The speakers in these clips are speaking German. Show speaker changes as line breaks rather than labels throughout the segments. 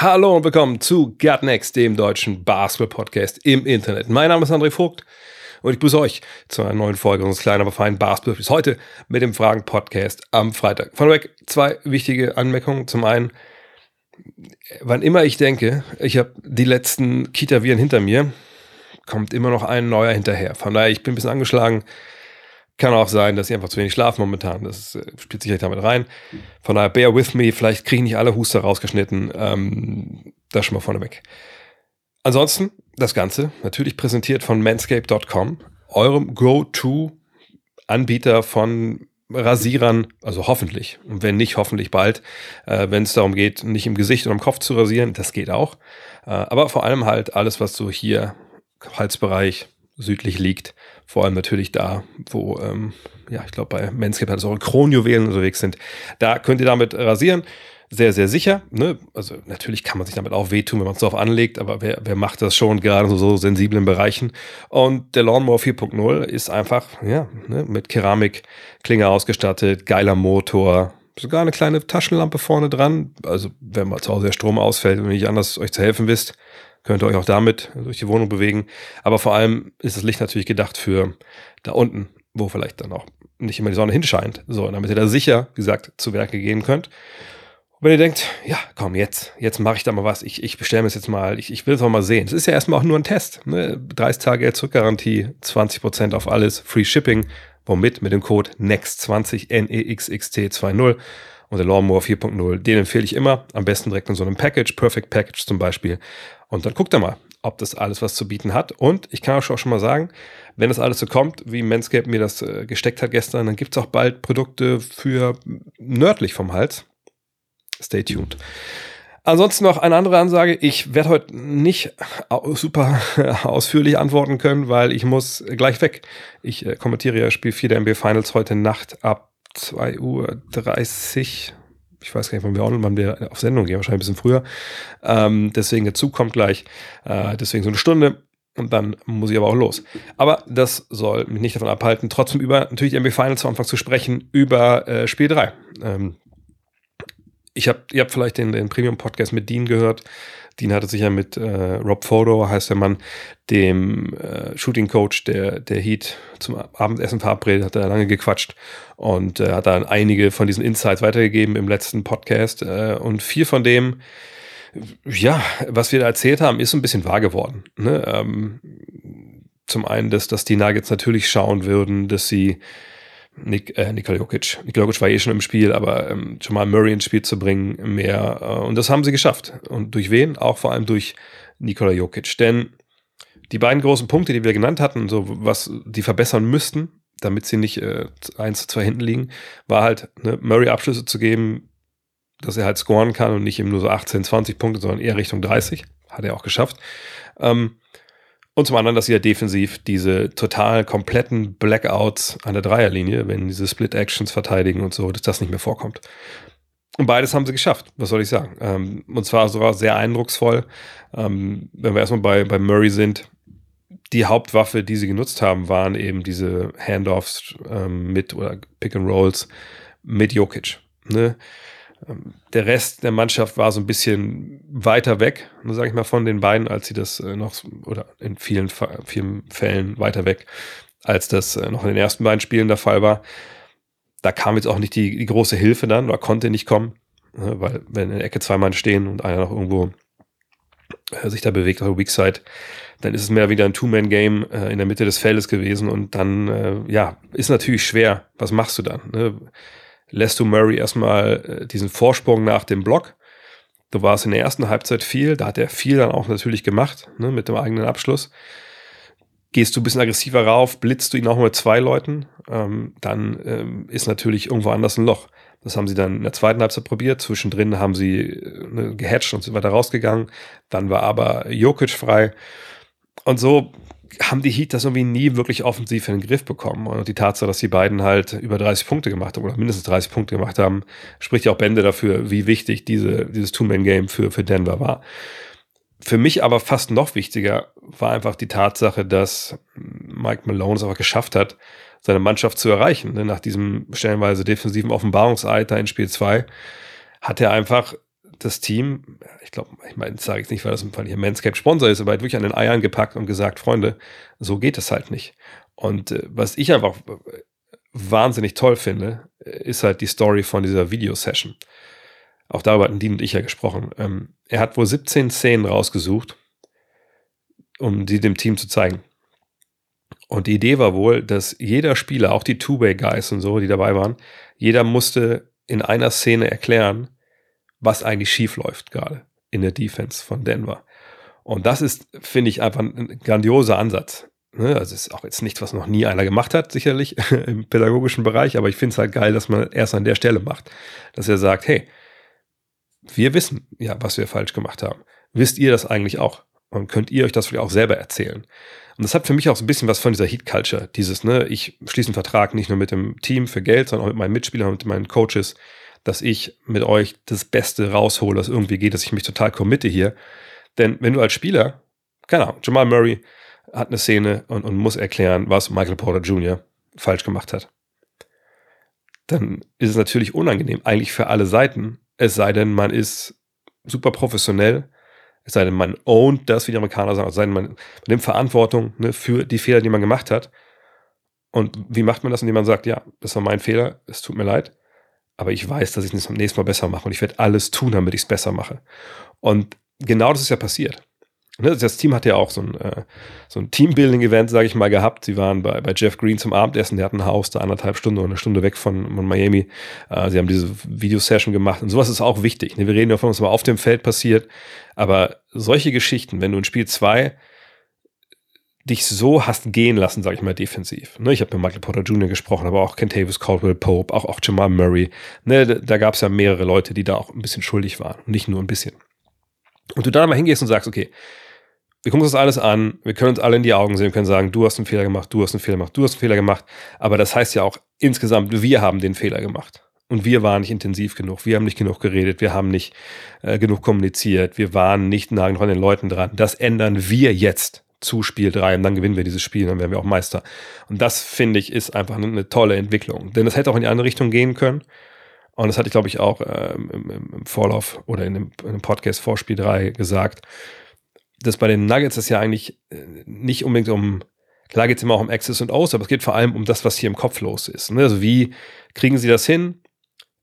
Hallo und willkommen zu Gut Next, dem deutschen Basketball-Podcast im Internet. Mein Name ist André Vogt und ich begrüße euch zu einer neuen Folge unseres kleinen, aber feinen basketball bis heute mit dem Fragen-Podcast am Freitag. Vorneweg zwei wichtige Anmerkungen. Zum einen, wann immer ich denke, ich habe die letzten Kita-Viren hinter mir, kommt immer noch ein neuer hinterher. Von daher, ich bin ein bisschen angeschlagen. Kann auch sein, dass ich einfach zu wenig schlafe momentan. Das äh, spielt sicherlich damit rein. Von daher, bear with me. Vielleicht kriege ich nicht alle Huster rausgeschnitten. Ähm, das schon mal vorneweg. Ansonsten, das Ganze natürlich präsentiert von manscape.com, eurem Go-To-Anbieter von Rasierern, also hoffentlich. Und wenn nicht, hoffentlich bald, äh, wenn es darum geht, nicht im Gesicht oder im Kopf zu rasieren, das geht auch. Äh, aber vor allem halt alles, was so hier Halsbereich südlich liegt. Vor allem natürlich da, wo, ähm, ja, ich glaube, bei Manscaped hat es auch Kronjuwelen unterwegs sind. Da könnt ihr damit rasieren. Sehr, sehr sicher. Ne? Also natürlich kann man sich damit auch wehtun, wenn man es darauf anlegt, aber wer, wer macht das schon gerade in so sensiblen Bereichen? Und der Lawnmower 4.0 ist einfach, ja, ne, mit Keramikklinge ausgestattet, geiler Motor, sogar eine kleine Taschenlampe vorne dran. Also wenn mal zu Hause der Strom ausfällt und nicht anders euch zu helfen wisst, könnt ihr euch auch damit durch die Wohnung bewegen. Aber vor allem ist das Licht natürlich gedacht für da unten, wo vielleicht dann auch nicht immer die Sonne hinscheint. So, damit ihr da sicher, wie gesagt, zu Werke gehen könnt. Und wenn ihr denkt, ja, komm, jetzt, jetzt mache ich da mal was, ich, ich bestelle mir es jetzt mal, ich, ich will es auch mal sehen. Es ist ja erstmal auch nur ein Test. Ne? 30 Tage Zurückgarantie, 20% auf alles, Free Shipping. Womit? Mit dem Code NEXT20, N-E-X-X-T-2-0 und der Lawnmower 4.0. Den empfehle ich immer. Am besten direkt in so einem Package, Perfect Package zum Beispiel. Und dann guckt ihr mal, ob das alles was zu bieten hat. Und ich kann auch schon mal sagen, wenn das alles so kommt, wie Manscaped mir das äh, gesteckt hat gestern, dann gibt es auch bald Produkte für nördlich vom Hals. Stay tuned. Ansonsten noch eine andere Ansage. Ich werde heute nicht super ausführlich antworten können, weil ich muss gleich weg. Ich äh, kommentiere ja Spiel 4 der NBA Finals heute Nacht ab 2.30 Uhr. Ich weiß gar nicht, wann wir, wann wir auf Sendung gehen, wahrscheinlich ein bisschen früher. Ähm, deswegen der Zug kommt gleich. Äh, deswegen so eine Stunde. Und dann muss ich aber auch los. Aber das soll mich nicht davon abhalten, trotzdem über natürlich die NBA Finals am Anfang zu sprechen, über äh, Spiel 3. Ähm, ich habe, ihr habt vielleicht den, den Premium-Podcast mit Dean gehört. Dean hatte sich ja mit äh, Rob Fodor, heißt der Mann, dem äh, Shooting-Coach der, der Heat zum Abendessen verabredet, hat er lange gequatscht und äh, hat dann einige von diesen Insights weitergegeben im letzten Podcast. Äh, und viel von dem, ja, was wir da erzählt haben, ist ein bisschen wahr geworden. Ne? Ähm, zum einen, dass, dass die Nuggets natürlich schauen würden, dass sie Nik, äh, Nikola Jokic. Nikola Jokic war eh schon im Spiel, aber ähm, schon mal Murray ins Spiel zu bringen, mehr. Äh, und das haben sie geschafft. Und durch wen? Auch vor allem durch Nikola Jokic. Denn die beiden großen Punkte, die wir genannt hatten, so was die verbessern müssten, damit sie nicht äh, 1 zu 2 hinten liegen, war halt, ne, Murray Abschlüsse zu geben, dass er halt scoren kann und nicht eben nur so 18, 20 Punkte, sondern eher Richtung 30. Hat er auch geschafft. Ähm, und zum anderen, dass sie ja defensiv diese total kompletten Blackouts an der Dreierlinie, wenn diese Split-Actions verteidigen und so, dass das nicht mehr vorkommt. Und beides haben sie geschafft, was soll ich sagen. Ähm, und zwar sogar sehr eindrucksvoll. Ähm, wenn wir erstmal bei, bei Murray sind, die Hauptwaffe, die sie genutzt haben, waren eben diese Handoffs ähm, mit oder Pick and Rolls mit Jokic. Ne? Ähm, der Rest der Mannschaft war so ein bisschen weiter weg, sage ich mal, von den beiden, als sie das äh, noch, oder in vielen, vielen Fällen weiter weg, als das äh, noch in den ersten beiden Spielen der Fall war. Da kam jetzt auch nicht die, die große Hilfe dann, oder konnte nicht kommen, ne, weil wenn in der Ecke zwei Mann stehen und einer noch irgendwo äh, sich da bewegt auf der Weak Side, dann ist es mehr wieder ein Two-Man-Game in der Mitte des Feldes gewesen und dann, ja, ist natürlich schwer. Was machst du dann? Ne? Lässt du Murray erstmal äh, diesen Vorsprung nach dem Block. Du warst in der ersten Halbzeit viel, da hat er viel dann auch natürlich gemacht, ne, mit dem eigenen Abschluss. Gehst du ein bisschen aggressiver rauf, blitzt du ihn auch mit zwei Leuten, ähm, dann ähm, ist natürlich irgendwo anders ein Loch. Das haben sie dann in der zweiten Halbzeit probiert. Zwischendrin haben sie äh, ne, gehatcht und sind weiter rausgegangen. Dann war aber Jokic frei. Und so haben die Heat das irgendwie nie wirklich offensiv in den Griff bekommen. Und die Tatsache, dass die beiden halt über 30 Punkte gemacht haben oder mindestens 30 Punkte gemacht haben, spricht ja auch Bände dafür, wie wichtig diese, dieses Two-Man-Game für, für Denver war. Für mich aber fast noch wichtiger war einfach die Tatsache, dass Mike Malone es einfach geschafft hat, seine Mannschaft zu erreichen. Nach diesem stellenweise defensiven Offenbarungseiter in Spiel 2 hat er einfach das Team, ich glaube, ich meine, das sage ich nicht, weil das weil hier Manscaped Sponsor ist, aber halt wirklich an den Eiern gepackt und gesagt, Freunde, so geht es halt nicht. Und äh, was ich einfach wahnsinnig toll finde, ist halt die Story von dieser Videosession. Auch darüber hatten Dean und ich ja gesprochen. Ähm, er hat wohl 17 Szenen rausgesucht, um die dem Team zu zeigen. Und die Idee war wohl, dass jeder Spieler, auch die Two-Way-Guys und so, die dabei waren, jeder musste in einer Szene erklären, was eigentlich schief läuft gerade in der Defense von Denver. Und das ist, finde ich, einfach ein grandioser Ansatz. Ne? Also ist auch jetzt nichts, was noch nie einer gemacht hat, sicherlich im pädagogischen Bereich, aber ich finde es halt geil, dass man erst an der Stelle macht, dass er sagt, hey, wir wissen ja, was wir falsch gemacht haben. Wisst ihr das eigentlich auch? Und könnt ihr euch das vielleicht auch selber erzählen? Und das hat für mich auch so ein bisschen was von dieser Heat Culture. Dieses, ne, ich schließe einen Vertrag nicht nur mit dem Team für Geld, sondern auch mit meinen Mitspielern und mit meinen Coaches dass ich mit euch das Beste raushole, das irgendwie geht, dass ich mich total committe hier. Denn wenn du als Spieler, keine Ahnung, Jamal Murray hat eine Szene und, und muss erklären, was Michael Porter Jr. falsch gemacht hat, dann ist es natürlich unangenehm, eigentlich für alle Seiten. Es sei denn, man ist super professionell, es sei denn, man ownt das, wie die Amerikaner sagen, es sei denn, man, nimmt Verantwortung ne, für die Fehler, die man gemacht hat. Und wie macht man das, indem man sagt, ja, das war mein Fehler, es tut mir leid aber ich weiß, dass ich es beim nächsten Mal besser mache und ich werde alles tun, damit ich es besser mache. Und genau das ist ja passiert. Ne, das Team hat ja auch so ein, äh, so ein Teambuilding-Event, sage ich mal, gehabt. Sie waren bei, bei Jeff Green zum Abendessen, der hat ein Haus da anderthalb Stunden oder eine Stunde weg von, von Miami. Äh, sie haben diese Videosession gemacht und sowas ist auch wichtig. Ne? Wir reden ja von was auf dem Feld passiert, aber solche Geschichten, wenn du in Spiel zwei dich so hast gehen lassen, sage ich mal, defensiv. Ne, ich habe mit Michael Porter Jr. gesprochen, aber auch Kentavious Caldwell Pope, auch, auch Jamal Murray. Ne, da gab es ja mehrere Leute, die da auch ein bisschen schuldig waren. nicht nur ein bisschen. Und du dann mal hingehst und sagst, okay, wir gucken uns das alles an, wir können uns alle in die Augen sehen, wir können sagen, du hast einen Fehler gemacht, du hast einen Fehler gemacht, du hast einen Fehler gemacht. Aber das heißt ja auch insgesamt, wir haben den Fehler gemacht. Und wir waren nicht intensiv genug, wir haben nicht genug geredet, wir haben nicht äh, genug kommuniziert, wir waren nicht nah an den Leuten dran. Das ändern wir jetzt zu Spiel 3 und dann gewinnen wir dieses Spiel, dann werden wir auch Meister. Und das, finde ich, ist einfach eine, tolle Entwicklung. Denn das hätte auch in die andere Richtung gehen können. Und das hatte ich, glaube ich, auch ähm, im, im, Vorlauf oder in dem, in dem Podcast vor Spiel 3 gesagt, dass bei den Nuggets es ja eigentlich äh, nicht unbedingt um, klar geht es immer auch um Access und Aus, aber es geht vor allem um das, was hier im Kopf los ist. Ne? Also wie kriegen sie das hin,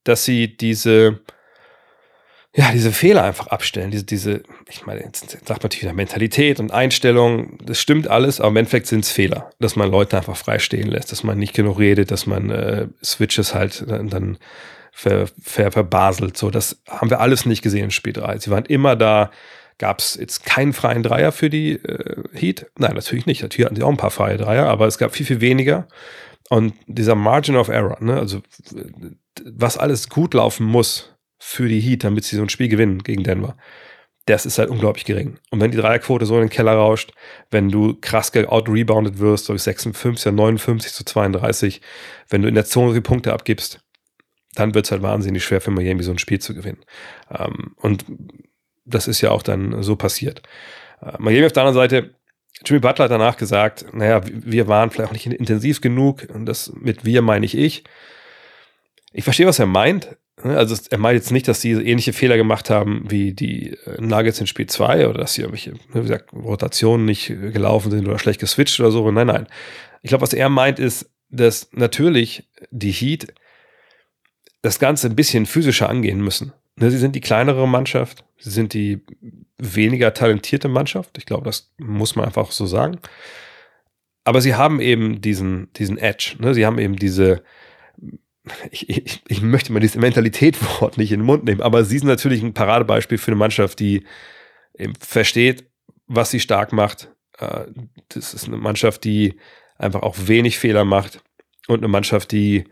dass sie diese ja, diese Fehler einfach abstellen, diese, diese, ich meine, jetzt sagt man natürlich Mentalität und Einstellung, das stimmt alles, aber im Endeffekt sind es Fehler, dass man Leute einfach frei stehen lässt, dass man nicht genug redet, dass man äh, Switches halt dann, dann ver, ver, verbaselt, so, das haben wir alles nicht gesehen im Spiel 3. Sie waren immer da, gab es jetzt keinen freien Dreier für die äh, Heat? Nein, natürlich nicht, natürlich hatten sie auch ein paar freie Dreier, aber es gab viel, viel weniger und dieser Margin of Error, ne, also was alles gut laufen muss, für die Heat, damit sie so ein Spiel gewinnen gegen Denver. Das ist halt unglaublich gering. Und wenn die Dreierquote so in den Keller rauscht, wenn du krass out-rebounded wirst, durch 56, 59 zu 32, wenn du in der Zone die Punkte abgibst, dann wird es halt wahnsinnig schwer für Miami so ein Spiel zu gewinnen. Ähm, und das ist ja auch dann so passiert. Äh, Miami auf der anderen Seite, Jimmy Butler hat danach gesagt, naja, wir waren vielleicht auch nicht intensiv genug und das mit wir meine ich ich. Ich verstehe, was er meint. Ne, also er meint jetzt nicht, dass sie ähnliche Fehler gemacht haben wie die äh, Nuggets in Spiel 2 oder dass sie irgendwelche, ne, wie gesagt, Rotationen nicht gelaufen sind oder schlecht geswitcht oder so. Nein, nein. Ich glaube, was er meint, ist, dass natürlich die Heat das Ganze ein bisschen physischer angehen müssen. Ne, sie sind die kleinere Mannschaft, sie sind die weniger talentierte Mannschaft. Ich glaube, das muss man einfach so sagen. Aber sie haben eben diesen, diesen Edge. Sie haben eben diese, ich, ich, ich möchte mal dieses Mentalität-Wort nicht in den Mund nehmen, aber sie sind natürlich ein Paradebeispiel für eine Mannschaft, die versteht, was sie stark macht. Äh, das ist eine Mannschaft, die einfach auch wenig Fehler macht und eine Mannschaft, die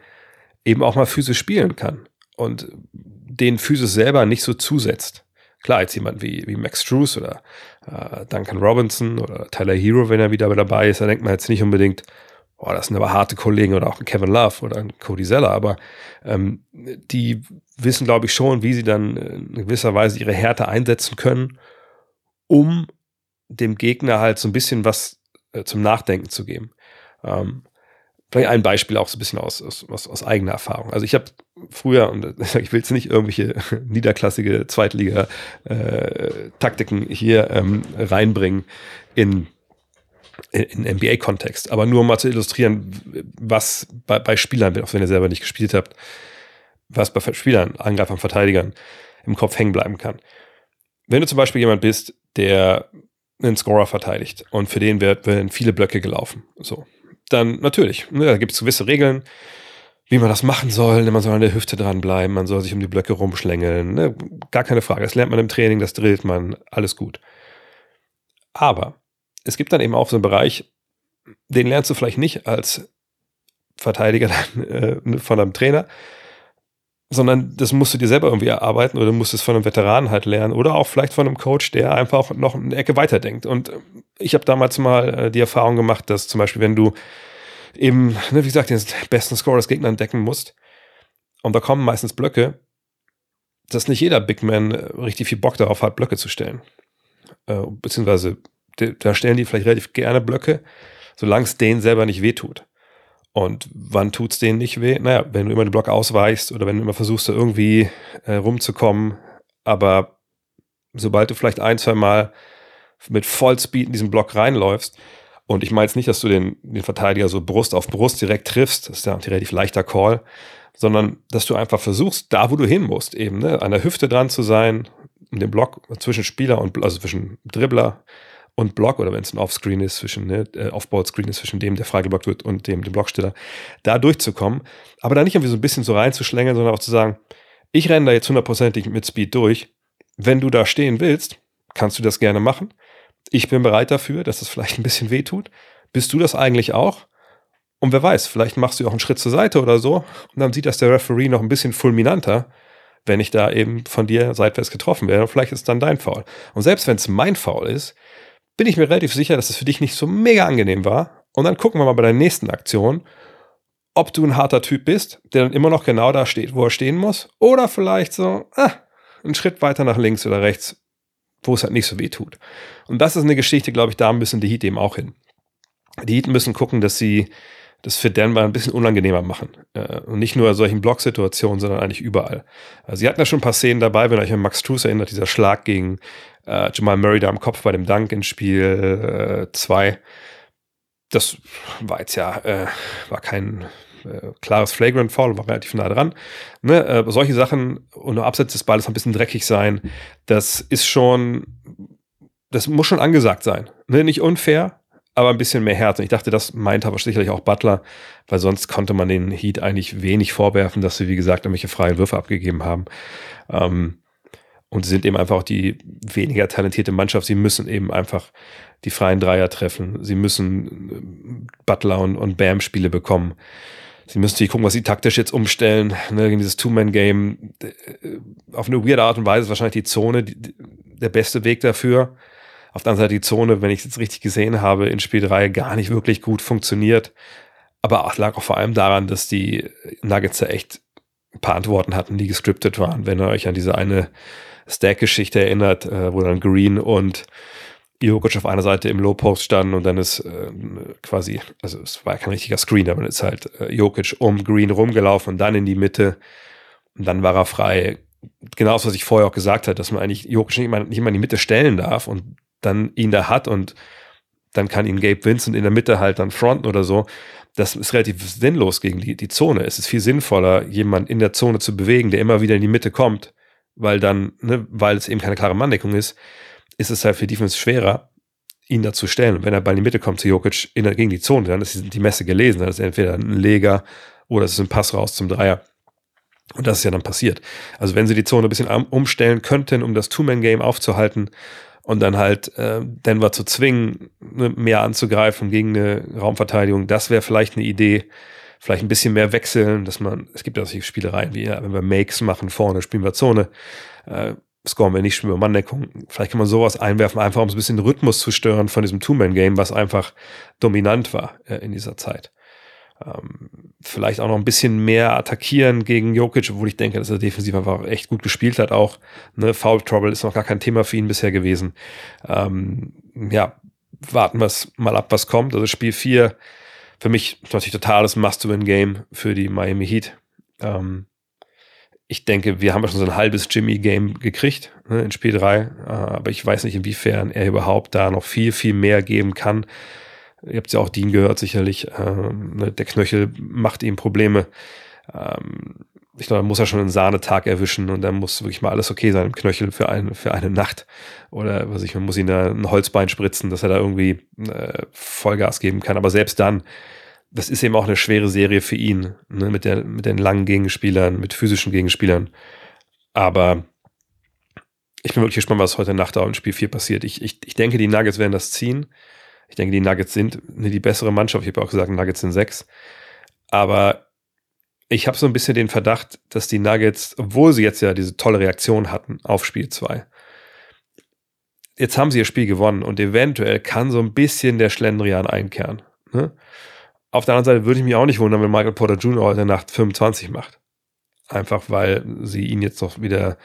eben auch mal physisch spielen kann und den Physis selber nicht so zusetzt. Klar, jetzt jemand wie, wie Max Struess oder äh, Duncan Robinson oder Tyler Hero, wenn er wieder dabei ist, da denkt man jetzt nicht unbedingt, boah, das sind aber harte Kollegen oder auch ein Kevin Love oder ein Cody Zeller, aber ähm, die wissen, glaube ich, schon, wie sie dann in gewisser Weise ihre Härte einsetzen können, um dem Gegner halt so ein bisschen was äh, zum Nachdenken zu geben. Ähm, vielleicht ein Beispiel auch so ein bisschen aus, aus, aus, aus eigener Erfahrung. Also ich habe früher, und ich will jetzt nicht irgendwelche niederklassige Zweitliga-Taktiken äh, hier ähm, reinbringen in in NBA-Kontext, aber nur um mal zu illustrieren, was bei, bei Spielern, auch wenn ihr selber nicht gespielt habt, was bei Spielern, Angreifern, Verteidigern im Kopf hängen bleiben kann. Wenn du zum Beispiel jemand bist, der einen Scorer verteidigt und für den werden viele Blöcke gelaufen, so, dann natürlich, ne, da gibt es gewisse Regeln, wie man das machen soll. Ne, man soll an der Hüfte dranbleiben, man soll sich um die Blöcke rumschlängeln. Ne, gar keine Frage. Das lernt man im Training, das drillt man, alles gut. Aber es gibt dann eben auch so einen Bereich, den lernst du vielleicht nicht als Verteidiger dann, äh, von einem Trainer, sondern das musst du dir selber irgendwie erarbeiten oder musst es von einem Veteranen halt lernen oder auch vielleicht von einem Coach, der einfach noch eine Ecke weiterdenkt. Und ich habe damals mal äh, die Erfahrung gemacht, dass zum Beispiel, wenn du eben, ne, wie gesagt, den besten Score des Gegners entdecken musst und da kommen meistens Blöcke, dass nicht jeder Big Man äh, richtig viel Bock darauf hat, Blöcke zu stellen. Äh, beziehungsweise da stellen die vielleicht relativ gerne Blöcke, solange es denen selber nicht wehtut. Und wann tut es denen nicht weh? Naja, wenn du immer den Block ausweichst oder wenn du immer versuchst, da irgendwie äh, rumzukommen, aber sobald du vielleicht ein, zwei Mal mit Vollspeed in diesen Block reinläufst, und ich meine jetzt nicht, dass du den, den Verteidiger so Brust auf Brust direkt triffst, das ist ja ein relativ leichter Call, sondern dass du einfach versuchst, da wo du hin musst, eben ne, an der Hüfte dran zu sein, in dem Block zwischen Spieler und also zwischen Dribbler und Block oder wenn es ein Offscreen ist zwischen, ne, äh, Offball-Screen ist zwischen dem, der freigeblockt wird und dem, dem Blocksteller, da durchzukommen. Aber da nicht irgendwie so ein bisschen so reinzuschlängeln, sondern auch zu sagen, ich renne da jetzt hundertprozentig mit Speed durch. Wenn du da stehen willst, kannst du das gerne machen. Ich bin bereit dafür, dass es vielleicht ein bisschen weh tut. Bist du das eigentlich auch? Und wer weiß, vielleicht machst du auch einen Schritt zur Seite oder so und dann sieht das der Referee noch ein bisschen fulminanter, wenn ich da eben von dir seitwärts getroffen werde. Und vielleicht ist es dann dein Foul. Und selbst wenn es mein Foul ist, bin ich mir relativ sicher, dass es für dich nicht so mega angenehm war. Und dann gucken wir mal bei der nächsten Aktion, ob du ein harter Typ bist, der dann immer noch genau da steht, wo er stehen muss. Oder vielleicht so, ah, einen Schritt weiter nach links oder rechts, wo es halt nicht so weh tut. Und das ist eine Geschichte, glaube ich, da müssen die Heat eben auch hin. Die Heat müssen gucken, dass sie das für Denver ein bisschen unangenehmer machen. Äh, und nicht nur in solchen Blocksituationen, sondern eigentlich überall. Also sie hatten ja schon ein paar Szenen dabei, wenn ihr euch an Max Truss erinnert, dieser Schlag gegen äh, Jamal Murray da am Kopf bei dem Dank in Spiel 2. Äh, das war jetzt ja, äh, war kein äh, klares Flagrant Foul, war relativ nah dran. Ne? Äh, solche Sachen und nur abseits des Balles ein bisschen dreckig sein, das ist schon, das muss schon angesagt sein. Ne? Nicht unfair, aber ein bisschen mehr Herz. Und ich dachte, das meint aber sicherlich auch Butler, weil sonst konnte man den Heat eigentlich wenig vorwerfen, dass sie, wie gesagt, irgendwelche freien Würfe abgegeben haben. Ähm, und sie sind eben einfach auch die weniger talentierte Mannschaft. Sie müssen eben einfach die freien Dreier treffen. Sie müssen äh, Butler und, und Bam Spiele bekommen. Sie müssen sich gucken, was sie taktisch jetzt umstellen. Ne, gegen dieses Two-Man-Game. Äh, auf eine weirde Art und Weise ist wahrscheinlich die Zone die, der beste Weg dafür. Auf der anderen Seite die Zone, wenn ich es jetzt richtig gesehen habe, in Spiel 3 gar nicht wirklich gut funktioniert. Aber es lag auch vor allem daran, dass die Nuggets da echt ein paar Antworten hatten, die gescriptet waren. Wenn ihr euch an diese eine Stack-Geschichte erinnert, äh, wo dann Green und Jokic auf einer Seite im Low-Post standen und dann ist äh, quasi, also es war kein richtiger Screen, aber ist halt äh, Jokic um Green rumgelaufen und dann in die Mitte und dann war er frei. Genau das, was ich vorher auch gesagt habe, dass man eigentlich Jokic nicht mal, nicht mal in die Mitte stellen darf und dann ihn da hat und dann kann ihn Gabe Vincent in der Mitte halt dann fronten oder so. Das ist relativ sinnlos gegen die, die Zone. Es ist viel sinnvoller, jemanden in der Zone zu bewegen, der immer wieder in die Mitte kommt weil dann, ne, weil es eben keine klare Manndeckung ist, ist es halt für Defense schwerer, ihn da zu stellen. Und wenn er bei in die Mitte kommt zu Jokic in der, gegen die Zone, dann ist die Messe gelesen. Dann ist entweder ein Leger oder es ist ein Pass raus zum Dreier. Und das ist ja dann passiert. Also wenn sie die Zone ein bisschen umstellen könnten, um das Two-Man-Game aufzuhalten und dann halt äh, Denver zu zwingen, ne, mehr anzugreifen gegen eine Raumverteidigung, das wäre vielleicht eine Idee vielleicht ein bisschen mehr wechseln, dass man, es gibt ja solche Spielereien wie, ja, wenn wir Makes machen vorne, spielen wir Zone. Äh, scoren wir nicht schon über Manndeckung. Vielleicht kann man sowas einwerfen, einfach um so ein bisschen Rhythmus zu stören von diesem Two-Man-Game, was einfach dominant war äh, in dieser Zeit. Ähm, vielleicht auch noch ein bisschen mehr attackieren gegen Jokic, obwohl ich denke, dass er defensiv einfach echt gut gespielt hat auch. Ne, Foul Trouble ist noch gar kein Thema für ihn bisher gewesen. Ähm, ja, warten wir mal ab, was kommt. Also Spiel 4 für mich natürlich totales Must-to-Win-Game für die Miami Heat. Ähm, ich denke, wir haben schon so ein halbes Jimmy-Game gekriegt ne, in Spiel 3, äh, aber ich weiß nicht, inwiefern er überhaupt da noch viel, viel mehr geben kann. Ihr habt ja auch Dean gehört, sicherlich. Ähm, ne, der Knöchel macht ihm Probleme. Ähm, ich glaube, da muss er schon einen Sahnetag erwischen und dann muss wirklich mal alles okay sein im Knöchel für eine, für eine Nacht. Oder was ich, man muss ihn da ein Holzbein spritzen, dass er da irgendwie äh, Vollgas geben kann. Aber selbst dann, das ist eben auch eine schwere Serie für ihn, ne, mit, der, mit den langen Gegenspielern, mit physischen Gegenspielern. Aber ich bin wirklich gespannt, was heute Nacht auch in Spiel 4 passiert. Ich, ich, ich denke, die Nuggets werden das ziehen. Ich denke, die Nuggets sind ne, die bessere Mannschaft. Ich habe auch gesagt, Nuggets sind sechs. Aber ich habe so ein bisschen den Verdacht, dass die Nuggets, obwohl sie jetzt ja diese tolle Reaktion hatten auf Spiel 2, jetzt haben sie ihr Spiel gewonnen und eventuell kann so ein bisschen der Schlendrian einkehren. Ne? Auf der anderen Seite würde ich mich auch nicht wundern, wenn Michael Porter Jr. heute Nacht 25 macht. Einfach weil sie ihn jetzt noch wieder,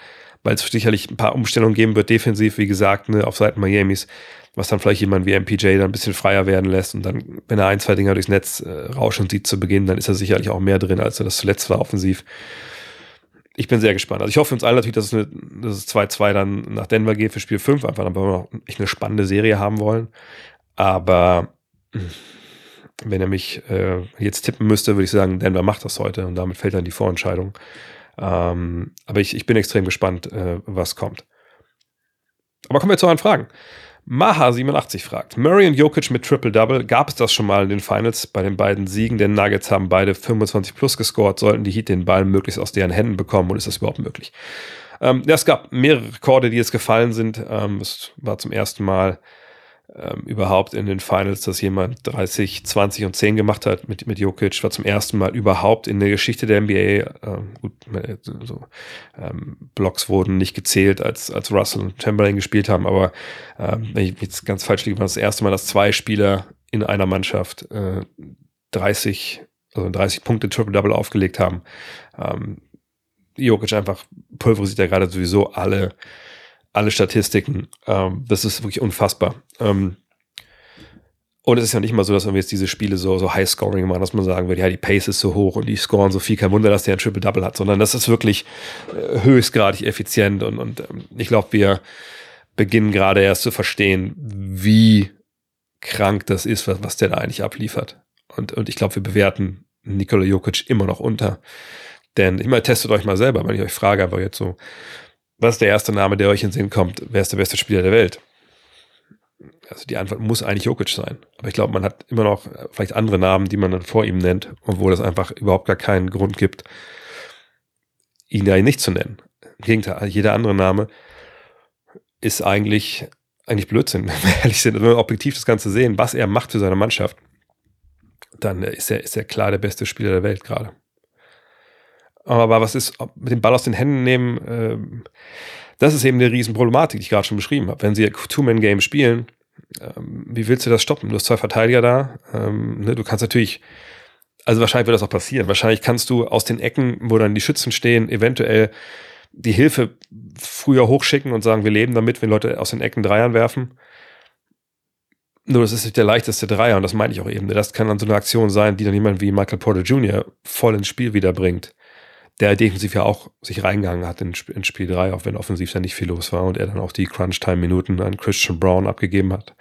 weil es sicherlich ein paar Umstellungen geben wird, defensiv, wie gesagt, ne, auf Seiten Miamis, was dann vielleicht jemand wie MPJ dann ein bisschen freier werden lässt und dann, wenn er ein, zwei Dinger durchs Netz äh, rauschen sieht zu Beginn, dann ist er sicherlich auch mehr drin, als er das zuletzt war offensiv. Ich bin sehr gespannt. Also ich hoffe uns alle natürlich, dass es, eine, dass es 2-2 dann nach Denver geht für Spiel 5, einfach weil wir noch echt eine spannende Serie haben wollen. Aber wenn er mich äh, jetzt tippen müsste, würde ich sagen, Denver macht das heute und damit fällt dann die Vorentscheidung. Ähm, aber ich, ich bin extrem gespannt, äh, was kommt. Aber kommen wir zu euren Fragen. Maha87 fragt, Murray und Jokic mit Triple-Double, gab es das schon mal in den Finals bei den beiden Siegen? Denn Nuggets haben beide 25 plus gescored, sollten die Heat den Ball möglichst aus deren Händen bekommen und ist das überhaupt möglich? Ähm, ja, es gab mehrere Rekorde, die jetzt gefallen sind. Ähm, es war zum ersten Mal ähm, überhaupt in den Finals, dass jemand 30, 20 und 10 gemacht hat mit, mit Jokic, war zum ersten Mal überhaupt in der Geschichte der NBA. Ähm, gut, so, ähm, Blocks wurden nicht gezählt, als, als Russell und Chamberlain gespielt haben, aber ähm, wenn ich jetzt ganz falsch liege, war das erste Mal, dass zwei Spieler in einer Mannschaft äh, 30, also 30 Punkte Triple-Double aufgelegt haben. Ähm, Jokic einfach pulverisiert ja gerade sowieso alle alle Statistiken. Ähm, das ist wirklich unfassbar. Ähm, und es ist ja nicht mal so, dass wir jetzt diese Spiele so, so High-Scoring machen, dass man sagen würde, ja, die Pace ist so hoch und die scoren so viel, kein Wunder, dass der ein Triple-Double hat, sondern das ist wirklich äh, höchstgradig effizient und, und ähm, ich glaube, wir beginnen gerade erst zu verstehen, wie krank das ist, was, was der da eigentlich abliefert. Und, und ich glaube, wir bewerten Nikola Jokic immer noch unter. Denn ich meine, testet euch mal selber, wenn ich euch frage, aber jetzt so, was ist der erste Name, der euch in den Sinn kommt? Wer ist der beste Spieler der Welt? Also die Antwort muss eigentlich Jokic sein. Aber ich glaube, man hat immer noch äh, vielleicht andere Namen, die man dann vor ihm nennt, obwohl es einfach überhaupt gar keinen Grund gibt, ihn da nicht zu nennen. Im Gegenteil, jeder andere Name ist eigentlich, eigentlich Blödsinn, wenn wir ehrlich sind. Wenn wir objektiv das Ganze sehen, was er macht für seine Mannschaft, dann ist er, ist er klar der beste Spieler der Welt gerade. Aber was ist mit dem Ball aus den Händen nehmen? Ähm, das ist eben eine Riesenproblematik, die ich gerade schon beschrieben habe. Wenn sie Two-Man-Game spielen, ähm, wie willst du das stoppen? Du hast zwei Verteidiger da. Ähm, ne, du kannst natürlich, also wahrscheinlich wird das auch passieren. Wahrscheinlich kannst du aus den Ecken, wo dann die Schützen stehen, eventuell die Hilfe früher hochschicken und sagen, wir leben damit, wenn Leute aus den Ecken Dreiern werfen. Nur das ist nicht der leichteste Dreier und das meine ich auch eben. Das kann dann so eine Aktion sein, die dann jemand wie Michael Porter Jr. voll ins Spiel wiederbringt der defensiv ja auch sich reingegangen hat in, in Spiel 3, auch wenn offensiv da nicht viel los war und er dann auch die Crunch-Time-Minuten an Christian Brown abgegeben hat.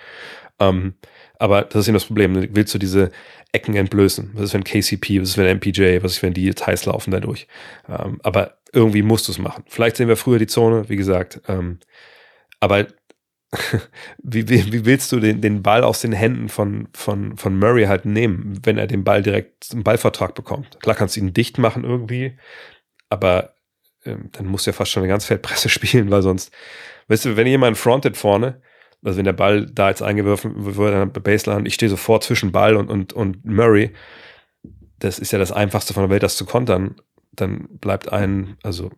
Ähm, aber das ist eben das Problem. Willst du diese Ecken entblößen? Was ist, wenn KCP, was ist, wenn MPJ, was ist, wenn die heiß laufen dadurch? Ähm, aber irgendwie musst du es machen. Vielleicht sehen wir früher die Zone, wie gesagt. Ähm, aber wie, wie, wie, willst du den, den Ball aus den Händen von, von, von Murray halt nehmen, wenn er den Ball direkt einen Ballvertrag bekommt? Klar kannst du ihn dicht machen irgendwie, aber ähm, dann musst du ja fast schon eine ganz Feldpresse spielen, weil sonst, weißt du, wenn jemand frontet vorne, also wenn der Ball da jetzt eingeworfen wird, dann bei Baseline, ich stehe sofort zwischen Ball und, und, und Murray, das ist ja das Einfachste von der Welt, das zu kontern, dann bleibt ein, also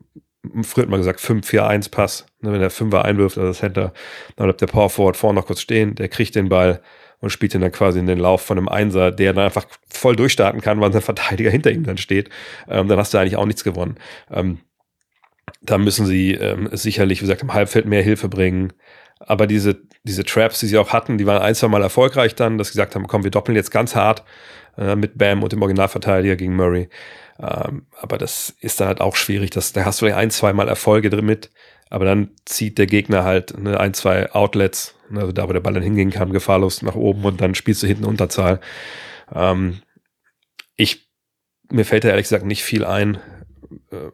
früher hat man gesagt 5-4-1-Pass, ne, wenn der Fünfer einwirft, also das Center, dann bleibt der Power Forward vorne noch kurz stehen, der kriegt den Ball und spielt ihn dann quasi in den Lauf von einem Einser, der dann einfach voll durchstarten kann, weil sein Verteidiger hinter ihm dann steht. Ähm, dann hast du eigentlich auch nichts gewonnen. Ähm, da müssen sie ähm, sicherlich, wie gesagt, im Halbfeld mehr Hilfe bringen. Aber diese, diese Traps, die sie auch hatten, die waren ein, zwei Mal erfolgreich dann, dass sie gesagt haben, komm, wir doppeln jetzt ganz hart äh, mit Bam und dem Originalverteidiger gegen Murray. Ähm, aber das ist dann halt auch schwierig. Das, da hast du ein, zwei Mal Erfolge drin mit, aber dann zieht der Gegner halt ne, ein, zwei Outlets, ne, also da, wo der Ball dann hingehen kann, gefahrlos nach oben und dann spielst du hinten Unterzahl. Ähm, ich, mir fällt da ehrlich gesagt nicht viel ein, äh,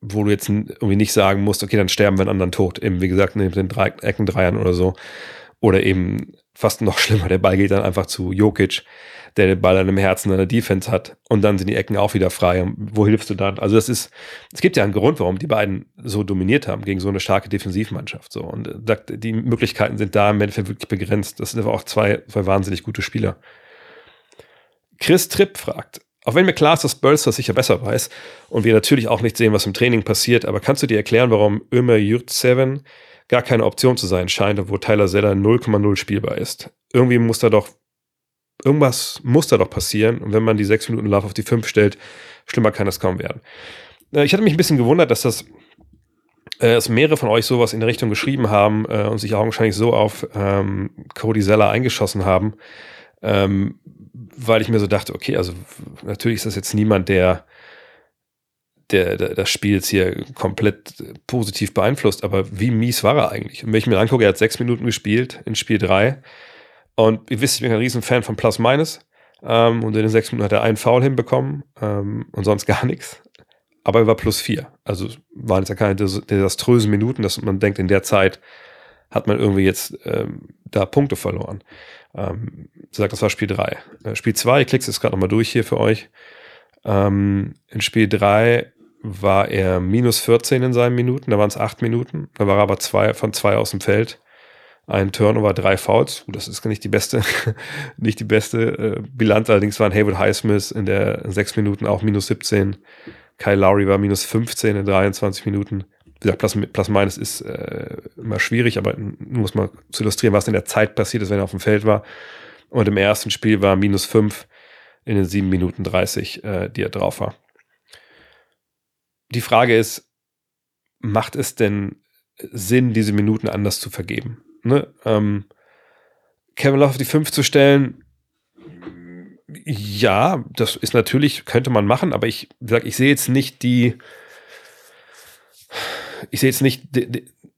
wo du jetzt irgendwie nicht sagen musst, okay, dann sterben wir einen anderen tot. Eben, wie gesagt, neben den drei Eckendreiern oder so. Oder eben fast noch schlimmer, der Ball geht dann einfach zu Jokic der den Ball dann im Herzen einer Defense hat und dann sind die Ecken auch wieder frei. Und wo hilfst du dann? Also das ist, es gibt ja einen Grund, warum die beiden so dominiert haben gegen so eine starke Defensivmannschaft. So und die Möglichkeiten sind da im Endeffekt wirklich begrenzt. Das sind aber auch zwei, zwei wahnsinnig gute Spieler. Chris Tripp fragt, auch wenn mir klar ist, dass Burns das sicher besser weiß und wir natürlich auch nicht sehen, was im Training passiert, aber kannst du dir erklären, warum Ömer Yurt7 gar keine Option zu sein scheint, obwohl Tyler Zeller 0,0 spielbar ist? Irgendwie muss da doch irgendwas muss da doch passieren. Und wenn man die sechs Minuten Love auf die fünf stellt, schlimmer kann das kaum werden. Äh, ich hatte mich ein bisschen gewundert, dass das äh, dass mehrere von euch sowas in der Richtung geschrieben haben äh, und sich augenscheinlich so auf ähm, Cody Zeller eingeschossen haben, ähm, weil ich mir so dachte, okay, also natürlich ist das jetzt niemand, der, der, der das Spiel jetzt hier komplett positiv beeinflusst, aber wie mies war er eigentlich? Und wenn ich mir angucke, er hat sechs Minuten gespielt in Spiel drei und ihr wisst, ich bin ein riesen Fan von Plus Minus. Ähm, und in den sechs Minuten hat er einen Foul hinbekommen ähm, und sonst gar nichts. Aber er war plus vier. Also waren es ja keine desaströsen Minuten, dass man denkt, in der Zeit hat man irgendwie jetzt ähm, da Punkte verloren. Ähm, sagt, das war Spiel 3. Äh, Spiel 2, ich klicke es gerade nochmal durch hier für euch. Ähm, in Spiel 3 war er minus 14 in seinen Minuten, da waren es acht Minuten. Da war er aber zwei, von zwei aus dem Feld ein Turnover, drei Fouls. Das ist nicht die beste, nicht die beste äh, Bilanz. Allerdings waren Haywood Highsmith in der sechs Minuten auch minus 17. Kyle Lowry war minus 15 in 23 Minuten. Wie gesagt, Plus, Plus Minus ist äh, immer schwierig, aber muss man zu illustrieren, was in der Zeit passiert ist, wenn er auf dem Feld war. Und im ersten Spiel war minus 5 in den 7 Minuten 30, äh, die er drauf war. Die Frage ist, macht es denn Sinn, diese Minuten anders zu vergeben? Ne, ähm, Kevin Love auf die 5 zu stellen, ja, das ist natürlich, könnte man machen, aber ich sag, ich sehe jetzt nicht die, ich sehe jetzt nicht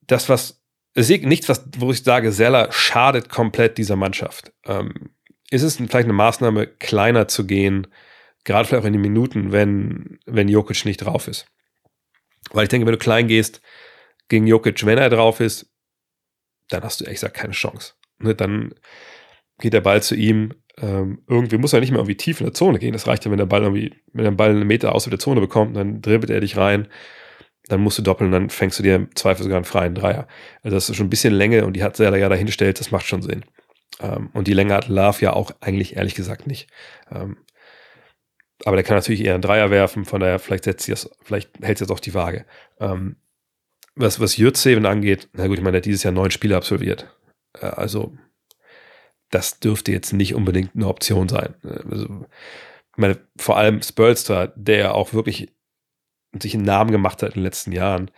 das, was, ich sehe nichts, was, wo ich sage, Seller schadet komplett dieser Mannschaft. Ähm, ist es vielleicht eine Maßnahme, kleiner zu gehen, gerade vielleicht auch in den Minuten, wenn, wenn Jokic nicht drauf ist? Weil ich denke, wenn du klein gehst gegen Jokic, wenn er drauf ist, dann hast du ehrlich gesagt keine Chance. Ne, dann geht der Ball zu ihm. Ähm, irgendwie muss er nicht mehr irgendwie tief in der Zone gehen. Das reicht ja, wenn der Ball irgendwie, wenn der Ball einen Meter aus der Zone bekommt, dann dribbelt er dich rein. Dann musst du doppeln, dann fängst du dir im Zweifel sogar einen freien Dreier. Also das ist schon ein bisschen Länge und die hat Serda ja dahingestellt, das macht schon Sinn. Ähm, und die Länge hat Love ja auch eigentlich ehrlich gesagt nicht. Ähm, aber der kann natürlich eher einen Dreier werfen, von daher vielleicht setzt sie das, vielleicht hält sie jetzt auch die Waage. Ähm, was, was Jürzeven angeht, na gut, ich meine, er hat dieses Jahr neun Spiele absolviert. Äh, also, das dürfte jetzt nicht unbedingt eine Option sein. Äh, also, ich meine, vor allem Spurlster, der ja auch wirklich sich einen Namen gemacht hat in den letzten Jahren,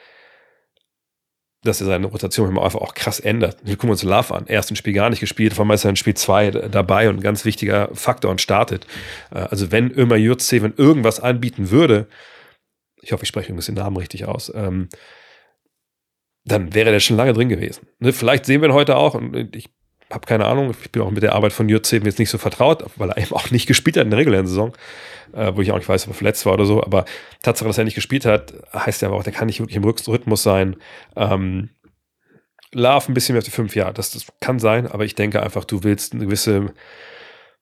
dass er seine Rotation einfach auch krass ändert. Wir gucken uns Love an. Ersten Spiel gar nicht gespielt, vor allem ist er in Spiel 2 dabei und ein ganz wichtiger Faktor und startet. Äh, also wenn Ömer Jürzeven irgendwas anbieten würde, ich hoffe, ich spreche übrigens den Namen richtig aus, ähm, dann wäre der schon lange drin gewesen. Ne, vielleicht sehen wir ihn heute auch und ich habe keine Ahnung, ich bin auch mit der Arbeit von Jürzen jetzt nicht so vertraut, weil er eben auch nicht gespielt hat in der regulären Saison, äh, wo ich auch nicht weiß, ob er verletzt war oder so, aber Tatsache, dass er nicht gespielt hat, heißt ja aber auch, der kann nicht wirklich im Rhythmus sein. Ähm, Love ein bisschen mehr auf die fünf Jahre, das, das kann sein, aber ich denke einfach, du willst eine gewisse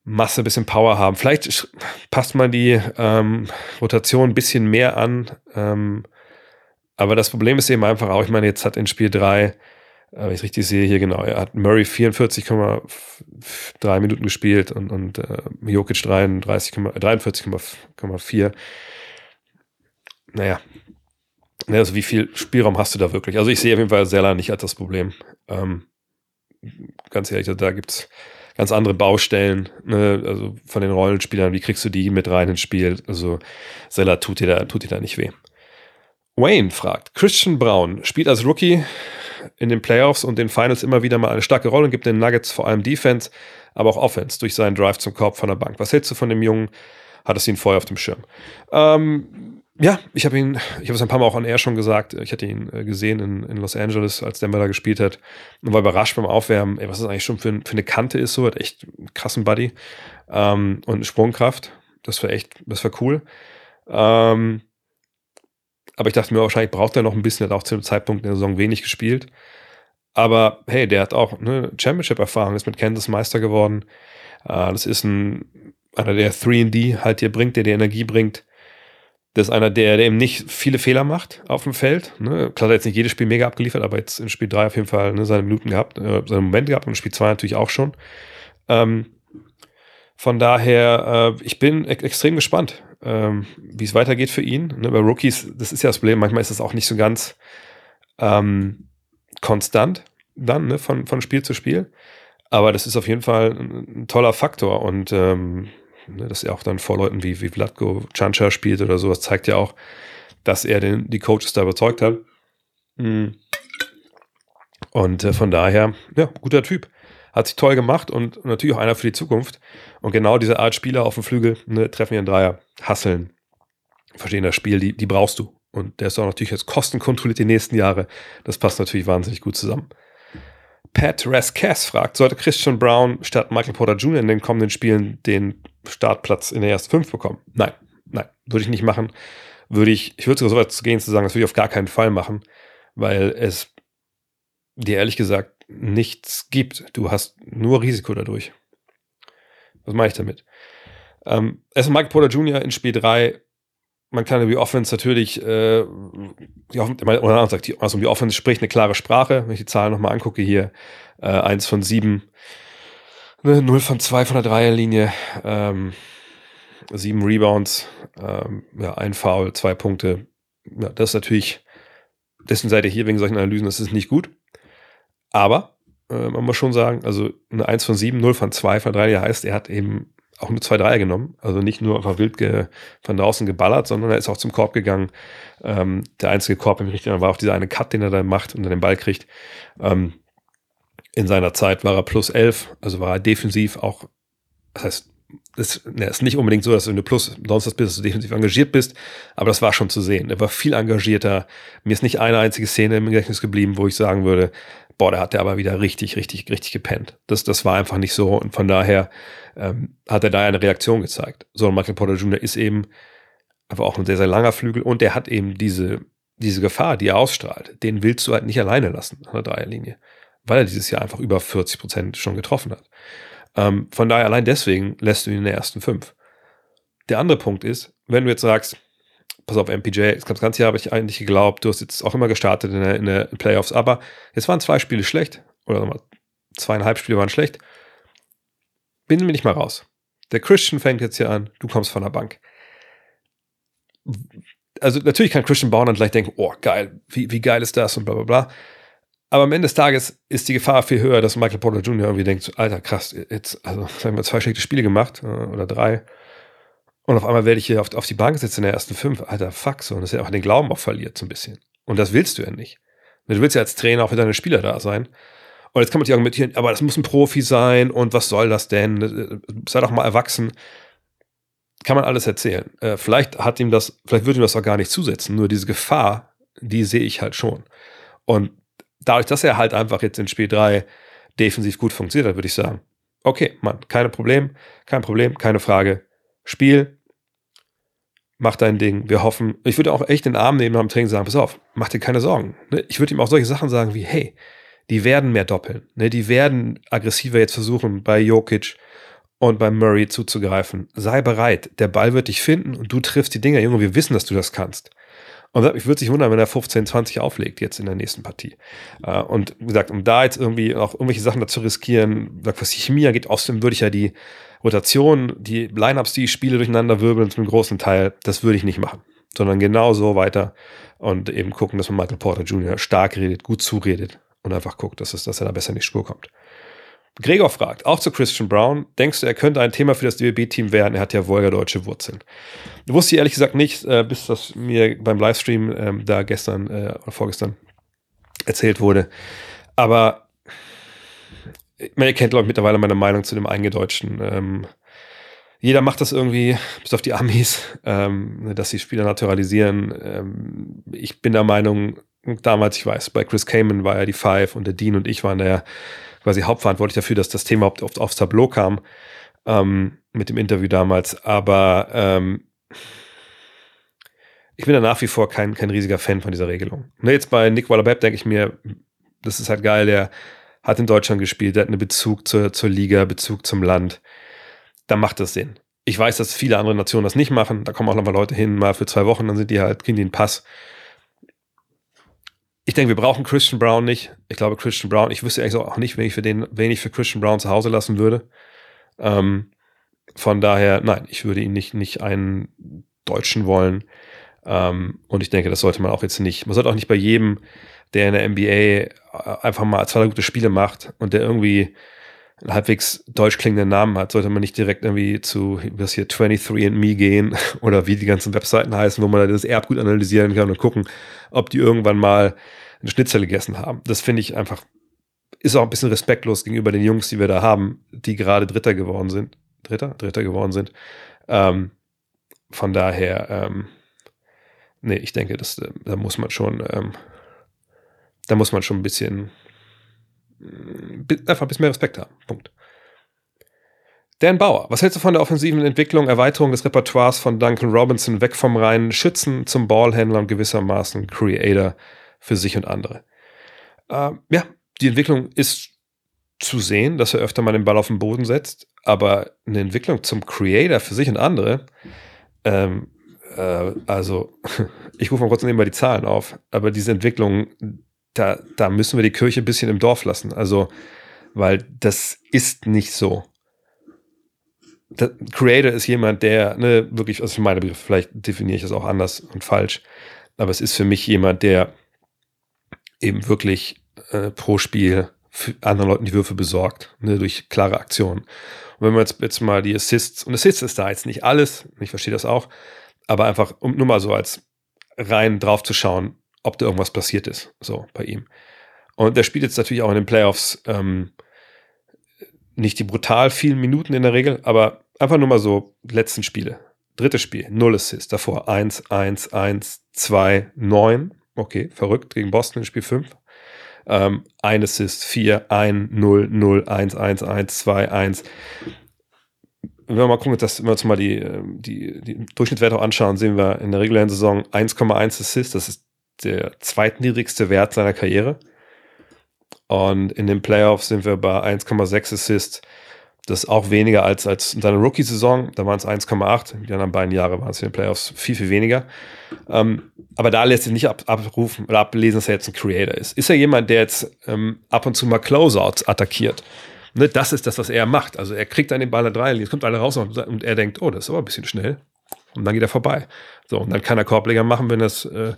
Masse, ein bisschen Power haben. Vielleicht passt man die ähm, Rotation ein bisschen mehr an, ähm, aber das Problem ist eben einfach auch, ich meine, jetzt hat in Spiel 3, äh, wenn ich es richtig sehe, hier genau, er hat Murray 44,3 Minuten gespielt und, und äh, Jokic 43,4. Naja, Ja, also wie viel Spielraum hast du da wirklich? Also ich sehe auf jeden Fall Seller nicht als das Problem. Ähm, ganz ehrlich, da gibt's ganz andere Baustellen, ne? also von den Rollenspielern, wie kriegst du die mit rein ins Spiel? Also Seller tut dir da, tut dir da nicht weh. Wayne fragt, Christian Brown spielt als Rookie in den Playoffs und den Finals immer wieder mal eine starke Rolle und gibt den Nuggets vor allem Defense, aber auch Offense durch seinen Drive zum Korb von der Bank. Was hältst du von dem Jungen? Hattest ihn vorher auf dem Schirm? Ähm, ja, ich habe ihn, ich habe es ein paar Mal auch an Air schon gesagt, ich hatte ihn äh, gesehen in, in Los Angeles, als Denver da gespielt hat und war überrascht beim Aufwärmen, ey, was das eigentlich schon für, für eine Kante ist, so, hat echt einen krassen Buddy ähm, und Sprungkraft. Das war echt, das war cool. Ähm, aber ich dachte mir, wahrscheinlich braucht er noch ein bisschen, hat auch zu dem Zeitpunkt in der Saison wenig gespielt. Aber hey, der hat auch eine Championship-Erfahrung, ist mit Kansas Meister geworden. Äh, das ist ein, einer, der 3D halt dir bringt, der dir Energie bringt. Das ist einer, der, der eben nicht viele Fehler macht auf dem Feld. Ne? Klar, hat jetzt nicht jedes Spiel mega abgeliefert, aber jetzt in Spiel 3 auf jeden Fall ne, seine Minuten gehabt, äh, seine Momente gehabt und Spiel 2 natürlich auch schon. Ähm, von daher, äh, ich bin e extrem gespannt, ähm, wie es weitergeht für ihn. Ne, bei Rookies, das ist ja das Problem, manchmal ist das auch nicht so ganz ähm, konstant dann, ne, von, von Spiel zu Spiel. Aber das ist auf jeden Fall ein, ein toller Faktor und ähm, ne, dass er auch dann vor Leuten wie, wie Vladko Chancha spielt oder sowas, zeigt ja auch, dass er den, die Coaches da überzeugt hat. Mhm. Und äh, von daher, ja, guter Typ. Hat sich toll gemacht und natürlich auch einer für die Zukunft. Und genau diese Art Spieler auf dem Flügel, ne, treffen ihren Dreier, hasseln, verstehen das Spiel, die, die brauchst du. Und der ist auch natürlich jetzt kostenkontrolliert die nächsten Jahre. Das passt natürlich wahnsinnig gut zusammen. Pat Rascass fragt, sollte Christian Brown statt Michael Porter Jr. in den kommenden Spielen den Startplatz in der ersten fünf bekommen? Nein, nein, würde ich nicht machen. Würde ich, ich würde sogar so weit gehen zu sagen, das würde ich auf gar keinen Fall machen, weil es dir ehrlich gesagt nichts gibt. Du hast nur Risiko dadurch. Was mache ich damit? Ähm, es ist Michael Porter Jr. in Spiel 3 man kann über die Offense natürlich, äh, die Offense, oder sagt, die, also die Offense spricht eine klare Sprache. Wenn ich die Zahlen nochmal angucke hier, äh, eins von sieben, ne, 0 von zwei von der Dreierlinie, ähm, sieben Rebounds, ähm, ja, ein Foul, zwei Punkte. Ja, das ist natürlich, dessen seid ihr hier wegen solchen Analysen, das ist nicht gut. Aber äh, man muss schon sagen, also eine 1 von 7, 0 von 2 von 3 heißt, er hat eben auch nur zwei Dreier genommen. Also nicht nur einfach wild von draußen geballert, sondern er ist auch zum Korb gegangen. Ähm, der einzige Korb im Richtigen war auch dieser eine Cut, den er dann macht und dann den Ball kriegt. Ähm, in seiner Zeit war er plus elf, also war er defensiv auch, das heißt, es ne, ist nicht unbedingt so, dass du plus sonst bist, dass du defensiv engagiert bist, aber das war schon zu sehen. Er war viel engagierter. Mir ist nicht eine einzige Szene im Gedächtnis geblieben, wo ich sagen würde, boah, da hat er aber wieder richtig, richtig, richtig gepennt. Das, das war einfach nicht so und von daher ähm, hat er da eine Reaktion gezeigt. So, und Michael Porter Jr. ist eben einfach auch ein sehr, sehr langer Flügel und der hat eben diese, diese Gefahr, die er ausstrahlt. Den willst du halt nicht alleine lassen an der Dreierlinie, weil er dieses Jahr einfach über 40 Prozent schon getroffen hat. Ähm, von daher allein deswegen lässt du ihn in der ersten fünf. Der andere Punkt ist, wenn du jetzt sagst, pass auf, MPJ, das ganze Jahr habe ich eigentlich geglaubt, du hast jetzt auch immer gestartet in der Playoffs, aber jetzt waren zwei Spiele schlecht, oder mal, zweieinhalb Spiele waren schlecht bin mir nicht mal raus. Der Christian fängt jetzt hier an, du kommst von der Bank. Also natürlich kann Christian Bauer dann gleich denken, oh geil, wie, wie geil ist das und bla bla bla. Aber am Ende des Tages ist die Gefahr viel höher, dass Michael Porter Jr. irgendwie denkt, Alter, krass, jetzt, also sagen wir zwei schlechte Spiele gemacht äh, oder drei. Und auf einmal werde ich hier auf, auf die Bank sitzen in der ersten fünf. Alter, fuck, so. Und dass er auch den Glauben auch verliert, so ein bisschen. Und das willst du ja nicht. Du willst ja als Trainer auch für deine Spieler da sein. Und jetzt kann man sich argumentieren, aber das muss ein Profi sein und was soll das denn? Sei doch mal erwachsen. Kann man alles erzählen. Äh, vielleicht hat ihm das, vielleicht würde ihm das auch gar nicht zusetzen. Nur diese Gefahr, die sehe ich halt schon. Und dadurch, dass er halt einfach jetzt in Spiel 3 defensiv gut funktioniert hat, würde ich sagen, okay, Mann, keine Problem, kein Problem, keine Frage. Spiel, mach dein Ding, wir hoffen. Ich würde auch echt den Arm nehmen am Training sagen, pass auf, mach dir keine Sorgen. Ne? Ich würde ihm auch solche Sachen sagen wie, hey, die werden mehr doppeln. Ne? Die werden aggressiver jetzt versuchen, bei Jokic und bei Murray zuzugreifen. Sei bereit, der Ball wird dich finden und du triffst die Dinger. Junge, wir wissen, dass du das kannst. Und ich würde sich wundern, wenn er 15, 20 auflegt jetzt in der nächsten Partie. Äh, und wie gesagt, um da jetzt irgendwie auch irgendwelche Sachen dazu riskieren, was die Chemie angeht, außerdem würde ich ja die Rotation, die Lineups, die ich spiele, durcheinander wirbeln zum großen Teil, das würde ich nicht machen. sondern genau so weiter und eben gucken, dass man Michael Porter Jr. stark redet, gut zuredet und einfach guckt, dass, es, dass er da besser in die Spur kommt. Gregor fragt, auch zu Christian Brown, denkst du, er könnte ein Thema für das DWB-Team werden? Er hat ja wolgadeutsche Wurzeln. Wusste ich ehrlich gesagt nicht, äh, bis das mir beim Livestream äh, da gestern äh, oder vorgestern erzählt wurde. Aber man erkennt, glaube ich, mittlerweile meine Meinung zu dem Eingedeutschten. Ähm, jeder macht das irgendwie, bis auf die Amis, ähm, dass sie Spieler naturalisieren. Ähm, ich bin der Meinung, damals, ich weiß, bei Chris Kamen war ja die Five und der Dean und ich waren da ja quasi hauptverantwortlich dafür, dass das Thema oft aufs Tableau kam ähm, mit dem Interview damals. Aber ähm, ich bin da nach wie vor kein, kein riesiger Fan von dieser Regelung. Ne, jetzt bei Nick Waller-Bepp denke ich mir, das ist halt geil, der hat in Deutschland gespielt, der hat einen Bezug zur, zur Liga, Bezug zum Land. Da macht das Sinn. Ich weiß, dass viele andere Nationen das nicht machen. Da kommen auch nochmal Leute hin, mal für zwei Wochen, dann sind die halt, kriegen die einen Pass ich denke, wir brauchen Christian Brown nicht. Ich glaube, Christian Brown, ich wüsste eigentlich auch nicht, wen ich für den, wen ich für Christian Brown zu Hause lassen würde. Ähm, von daher, nein, ich würde ihn nicht, nicht einen Deutschen wollen. Ähm, und ich denke, das sollte man auch jetzt nicht. Man sollte auch nicht bei jedem, der in der NBA äh, einfach mal zwei gute Spiele macht und der irgendwie halbwegs deutsch klingenden Namen hat, sollte man nicht direkt irgendwie zu was hier 23andMe gehen oder wie die ganzen Webseiten heißen, wo man das Erbgut analysieren kann und gucken, ob die irgendwann mal eine Schnitzel gegessen haben. Das finde ich einfach, ist auch ein bisschen respektlos gegenüber den Jungs, die wir da haben, die gerade Dritter geworden sind. Dritter? Dritter geworden sind. Ähm, von daher, ähm, nee, ich denke, das, da muss man schon, ähm, da muss man schon ein bisschen einfach ein bisschen mehr Respekt haben. Punkt. Dan Bauer, was hältst du von der offensiven Entwicklung, Erweiterung des Repertoires von Duncan Robinson weg vom reinen Schützen zum Ballhändler und gewissermaßen Creator für sich und andere? Äh, ja, die Entwicklung ist zu sehen, dass er öfter mal den Ball auf den Boden setzt, aber eine Entwicklung zum Creator für sich und andere, ähm, äh, also ich rufe mal kurz nebenbei die Zahlen auf, aber diese Entwicklung, da, da müssen wir die Kirche ein bisschen im Dorf lassen. Also, weil das ist nicht so. Der Creator ist jemand, der, ne, wirklich, also meine Begriffe, vielleicht definiere ich das auch anders und falsch, aber es ist für mich jemand, der eben wirklich äh, pro Spiel für anderen Leuten die Würfe besorgt, ne, durch klare Aktionen. Und wenn man jetzt, jetzt mal die Assists, und Assists ist da jetzt nicht alles, ich verstehe das auch, aber einfach, um nur mal so als rein drauf zu schauen, ob da irgendwas passiert ist, so bei ihm. Und der spielt jetzt natürlich auch in den Playoffs ähm, nicht die brutal vielen Minuten in der Regel, aber einfach nur mal so letzten Spiele. Drittes Spiel, 0 Assist, davor 1, 1, 1, 2, 9. Okay, verrückt, gegen Boston in Spiel 5. Ähm, 1 Assist, 4, 1, 0, 0, 1, 1, 1, 2, 1. Wenn wir mal gucken, dass wir uns mal die, ähm, die, die Durchschnittswerte anschauen, sehen wir in der regulären Saison 1,1 Assist, das ist der zweitniedrigste Wert seiner Karriere. Und in den Playoffs sind wir bei 1,6 Assists. Das ist auch weniger als, als in seiner Rookie-Saison. Da waren es 1,8. Die anderen beiden Jahre waren es in den Playoffs viel, viel weniger. Ähm, aber da lässt sich nicht ab, abrufen oder ablesen, dass er jetzt ein Creator ist. Ist er jemand, der jetzt ähm, ab und zu mal Closeouts attackiert? Ne, das ist das, was er macht. Also er kriegt dann den Ball an der es kommt alle raus und er denkt, oh, das ist aber ein bisschen schnell. Und dann geht er vorbei. So, und dann kann er Korbleger machen, wenn das äh,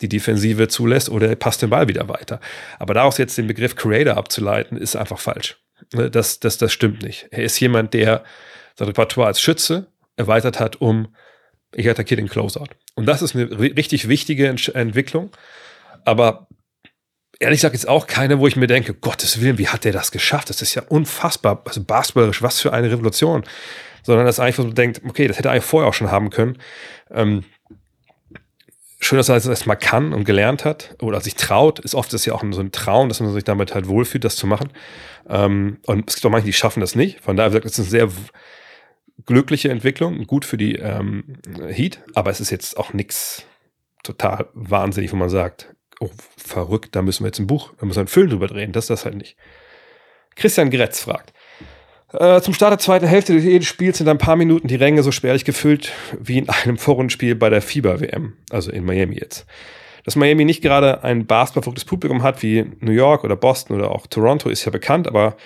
die Defensive zulässt oder er passt den Ball wieder weiter. Aber daraus jetzt den Begriff Creator abzuleiten, ist einfach falsch. Ne, das, das, das stimmt nicht. Er ist jemand, der sein Repertoire als Schütze erweitert hat, um ich attackiere den Closeout. Und das ist eine richtig wichtige Ent Entwicklung. Aber ehrlich gesagt ist auch keine, wo ich mir denke, Gottes Willen, wie hat der das geschafft? Das ist ja unfassbar. Also basketballerisch, was für eine Revolution sondern das einfach so denkt, okay, das hätte er eigentlich vorher auch schon haben können. Ähm, schön, dass er das erstmal kann und gelernt hat oder sich traut. Ist oft ist ja auch so ein Traum, dass man sich damit halt wohlfühlt, das zu machen. Ähm, und es gibt auch manche, die schaffen das nicht. Von daher ist es eine sehr glückliche Entwicklung, gut für die ähm, Heat, aber es ist jetzt auch nichts total wahnsinnig, wo man sagt, oh, verrückt, da müssen wir jetzt ein Buch, da müssen wir einen Film drüber drehen. Das ist das halt nicht. Christian Gretz fragt, äh, zum Start der zweiten Hälfte jedes Spiels sind ein paar Minuten die Ränge so spärlich gefüllt wie in einem Vorrundenspiel bei der FIBA-WM, also in Miami jetzt. Dass Miami nicht gerade ein basketballverrücktes Publikum hat wie New York oder Boston oder auch Toronto ist ja bekannt, aber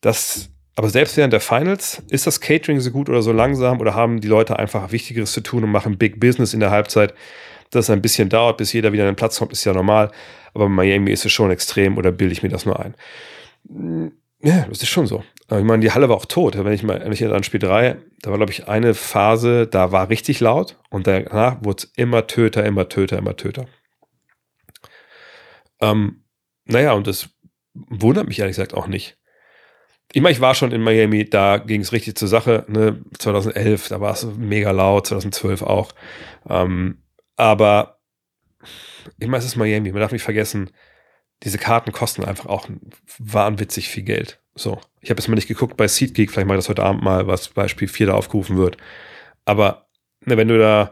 das aber selbst während der Finals, ist das Catering so gut oder so langsam oder haben die Leute einfach Wichtigeres zu tun und machen Big Business in der Halbzeit? Dass es ein bisschen dauert, bis jeder wieder an den Platz kommt, ist ja normal. Aber Miami ist es schon extrem oder bilde ich mir das nur ein? Ja, das ist schon so. Ich meine, die Halle war auch tot. Wenn ich mal, wenn ich jetzt an Spiel 3, da war, glaube ich, eine Phase, da war richtig laut und danach wurde es immer Töter, immer Töter, immer Töter. Ähm, naja, und das wundert mich ehrlich gesagt auch nicht. Ich meine, ich war schon in Miami, da ging es richtig zur Sache. Ne? 2011, da war es mega laut, 2012 auch. Ähm, aber ich meine, es ist Miami, man darf nicht vergessen, diese Karten kosten einfach auch wahnwitzig viel Geld. So, ich habe jetzt mal nicht geguckt bei SeatGeek, vielleicht mache ich das heute Abend mal, was Beispiel 4 da aufgerufen wird. Aber ne, wenn du da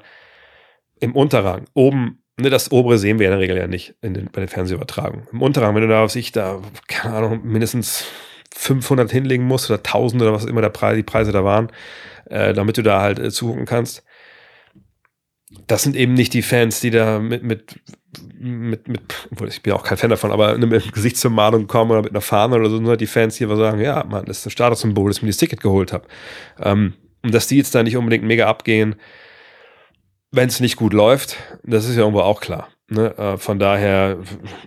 im Unterrang oben, ne, das obere sehen wir in der Regel ja nicht in den, bei den Fernsehübertragungen. Im Unterrang, wenn du da auf sich da, keine Ahnung, mindestens 500 hinlegen musst oder 1000 oder was immer der Preis, die Preise da waren, äh, damit du da halt äh, zugucken kannst. Das sind eben nicht die Fans, die da mit, mit, mit, mit, ich bin auch kein Fan davon, aber mit einem Gesicht zur Malung kommen oder mit einer Fahne oder so, nur die Fans, die sagen, ja, Mann, das ist ein Statussymbol, dass ich mir das Ticket geholt habe. Ähm, und dass die jetzt da nicht unbedingt mega abgehen, wenn es nicht gut läuft, das ist ja irgendwo auch klar. Ne? Äh, von daher,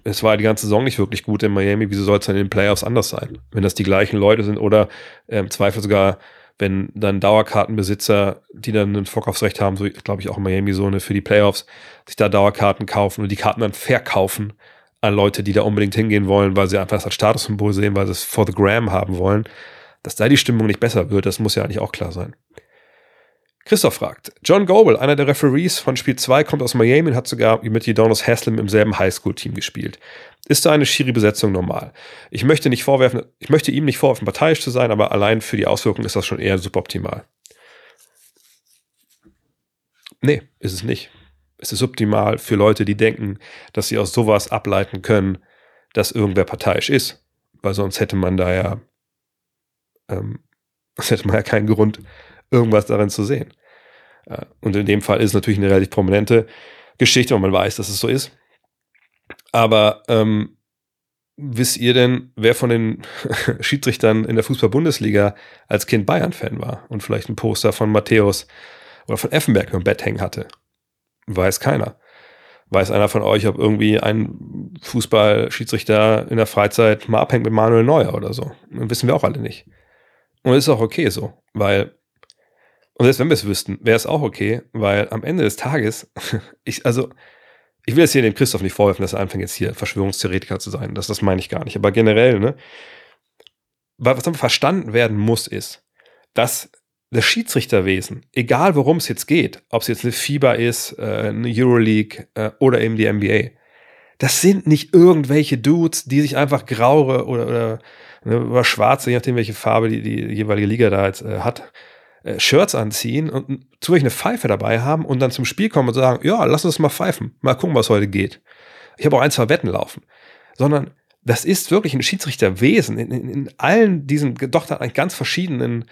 es war die ganze Saison nicht wirklich gut in Miami. Wieso soll es dann in den Playoffs anders sein? Wenn das die gleichen Leute sind oder äh, im Zweifel sogar, wenn dann Dauerkartenbesitzer, die dann ein Vorkaufsrecht haben, so glaube ich auch in Miami so eine für die Playoffs, sich da Dauerkarten kaufen und die Karten dann verkaufen an Leute, die da unbedingt hingehen wollen, weil sie einfach das als Statussymbol sehen, weil sie es for the gram haben wollen. Dass da die Stimmung nicht besser wird, das muss ja eigentlich auch klar sein. Christoph fragt, John Goble, einer der Referees von Spiel 2, kommt aus Miami und hat sogar mit Udonis Haslem im selben Highschool-Team gespielt. Ist da eine Schiri-Besetzung normal? Ich möchte nicht vorwerfen, ich möchte ihm nicht vorwerfen, parteiisch zu sein, aber allein für die Auswirkungen ist das schon eher suboptimal. Nee, ist es nicht. Es ist optimal für Leute, die denken, dass sie aus sowas ableiten können, dass irgendwer parteiisch ist. Weil sonst hätte man da ja, ähm, hätte man ja keinen Grund, irgendwas darin zu sehen. Äh, und in dem Fall ist es natürlich eine relativ prominente Geschichte, weil man weiß, dass es so ist. Aber ähm, wisst ihr denn, wer von den Schiedsrichtern in der Fußball-Bundesliga als Kind Bayern-Fan war und vielleicht ein Poster von Matthäus oder von Effenberg im Bett hängen hatte? Weiß keiner. Weiß einer von euch, ob irgendwie ein Fußball-Schiedsrichter in der Freizeit mal abhängt mit Manuel Neuer oder so? wissen wir auch alle nicht. Und ist auch okay so, weil und selbst wenn wir es wüssten, wäre es auch okay, weil am Ende des Tages, ich, also, ich will jetzt hier dem Christoph nicht vorwerfen, dass er anfängt jetzt hier Verschwörungstheoretiker zu sein. Das, das meine ich gar nicht. Aber generell, ne, was verstanden werden muss, ist, dass das Schiedsrichterwesen, egal worum es jetzt geht, ob es jetzt eine FIBA ist, äh, eine Euroleague äh, oder eben die NBA, das sind nicht irgendwelche Dudes, die sich einfach graue oder, oder, ne, oder schwarze, je nachdem, welche Farbe die, die jeweilige Liga da jetzt äh, hat, äh, Shirts anziehen und zufällig eine Pfeife dabei haben und dann zum Spiel kommen und sagen, ja, lass uns mal pfeifen, mal gucken, was heute geht. Ich habe auch ein, zwei Wetten laufen. Sondern das ist wirklich ein Schiedsrichterwesen in, in, in allen diesen, doch dann ganz verschiedenen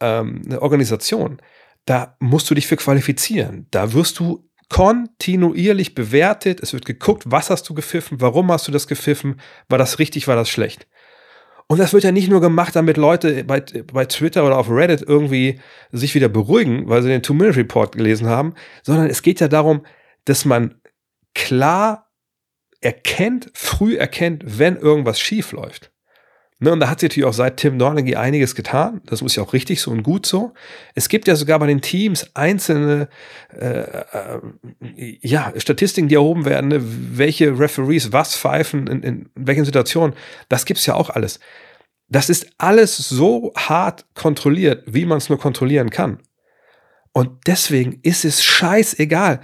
ähm, Organisationen. Da musst du dich für qualifizieren. Da wirst du kontinuierlich bewertet. Es wird geguckt, was hast du gepfiffen, warum hast du das gepfiffen, war das richtig, war das schlecht. Und das wird ja nicht nur gemacht, damit Leute bei, bei Twitter oder auf Reddit irgendwie sich wieder beruhigen, weil sie den Two-Minute-Report gelesen haben, sondern es geht ja darum, dass man klar erkennt, früh erkennt, wenn irgendwas schief läuft. Ne, und da hat sich natürlich auch seit Tim Dornigy einiges getan. Das muss ja auch richtig so und gut so. Es gibt ja sogar bei den Teams einzelne äh, äh, ja, Statistiken, die erhoben werden, ne? welche Referees was pfeifen, in, in welchen Situationen. Das gibt's ja auch alles. Das ist alles so hart kontrolliert, wie man es nur kontrollieren kann. Und deswegen ist es scheißegal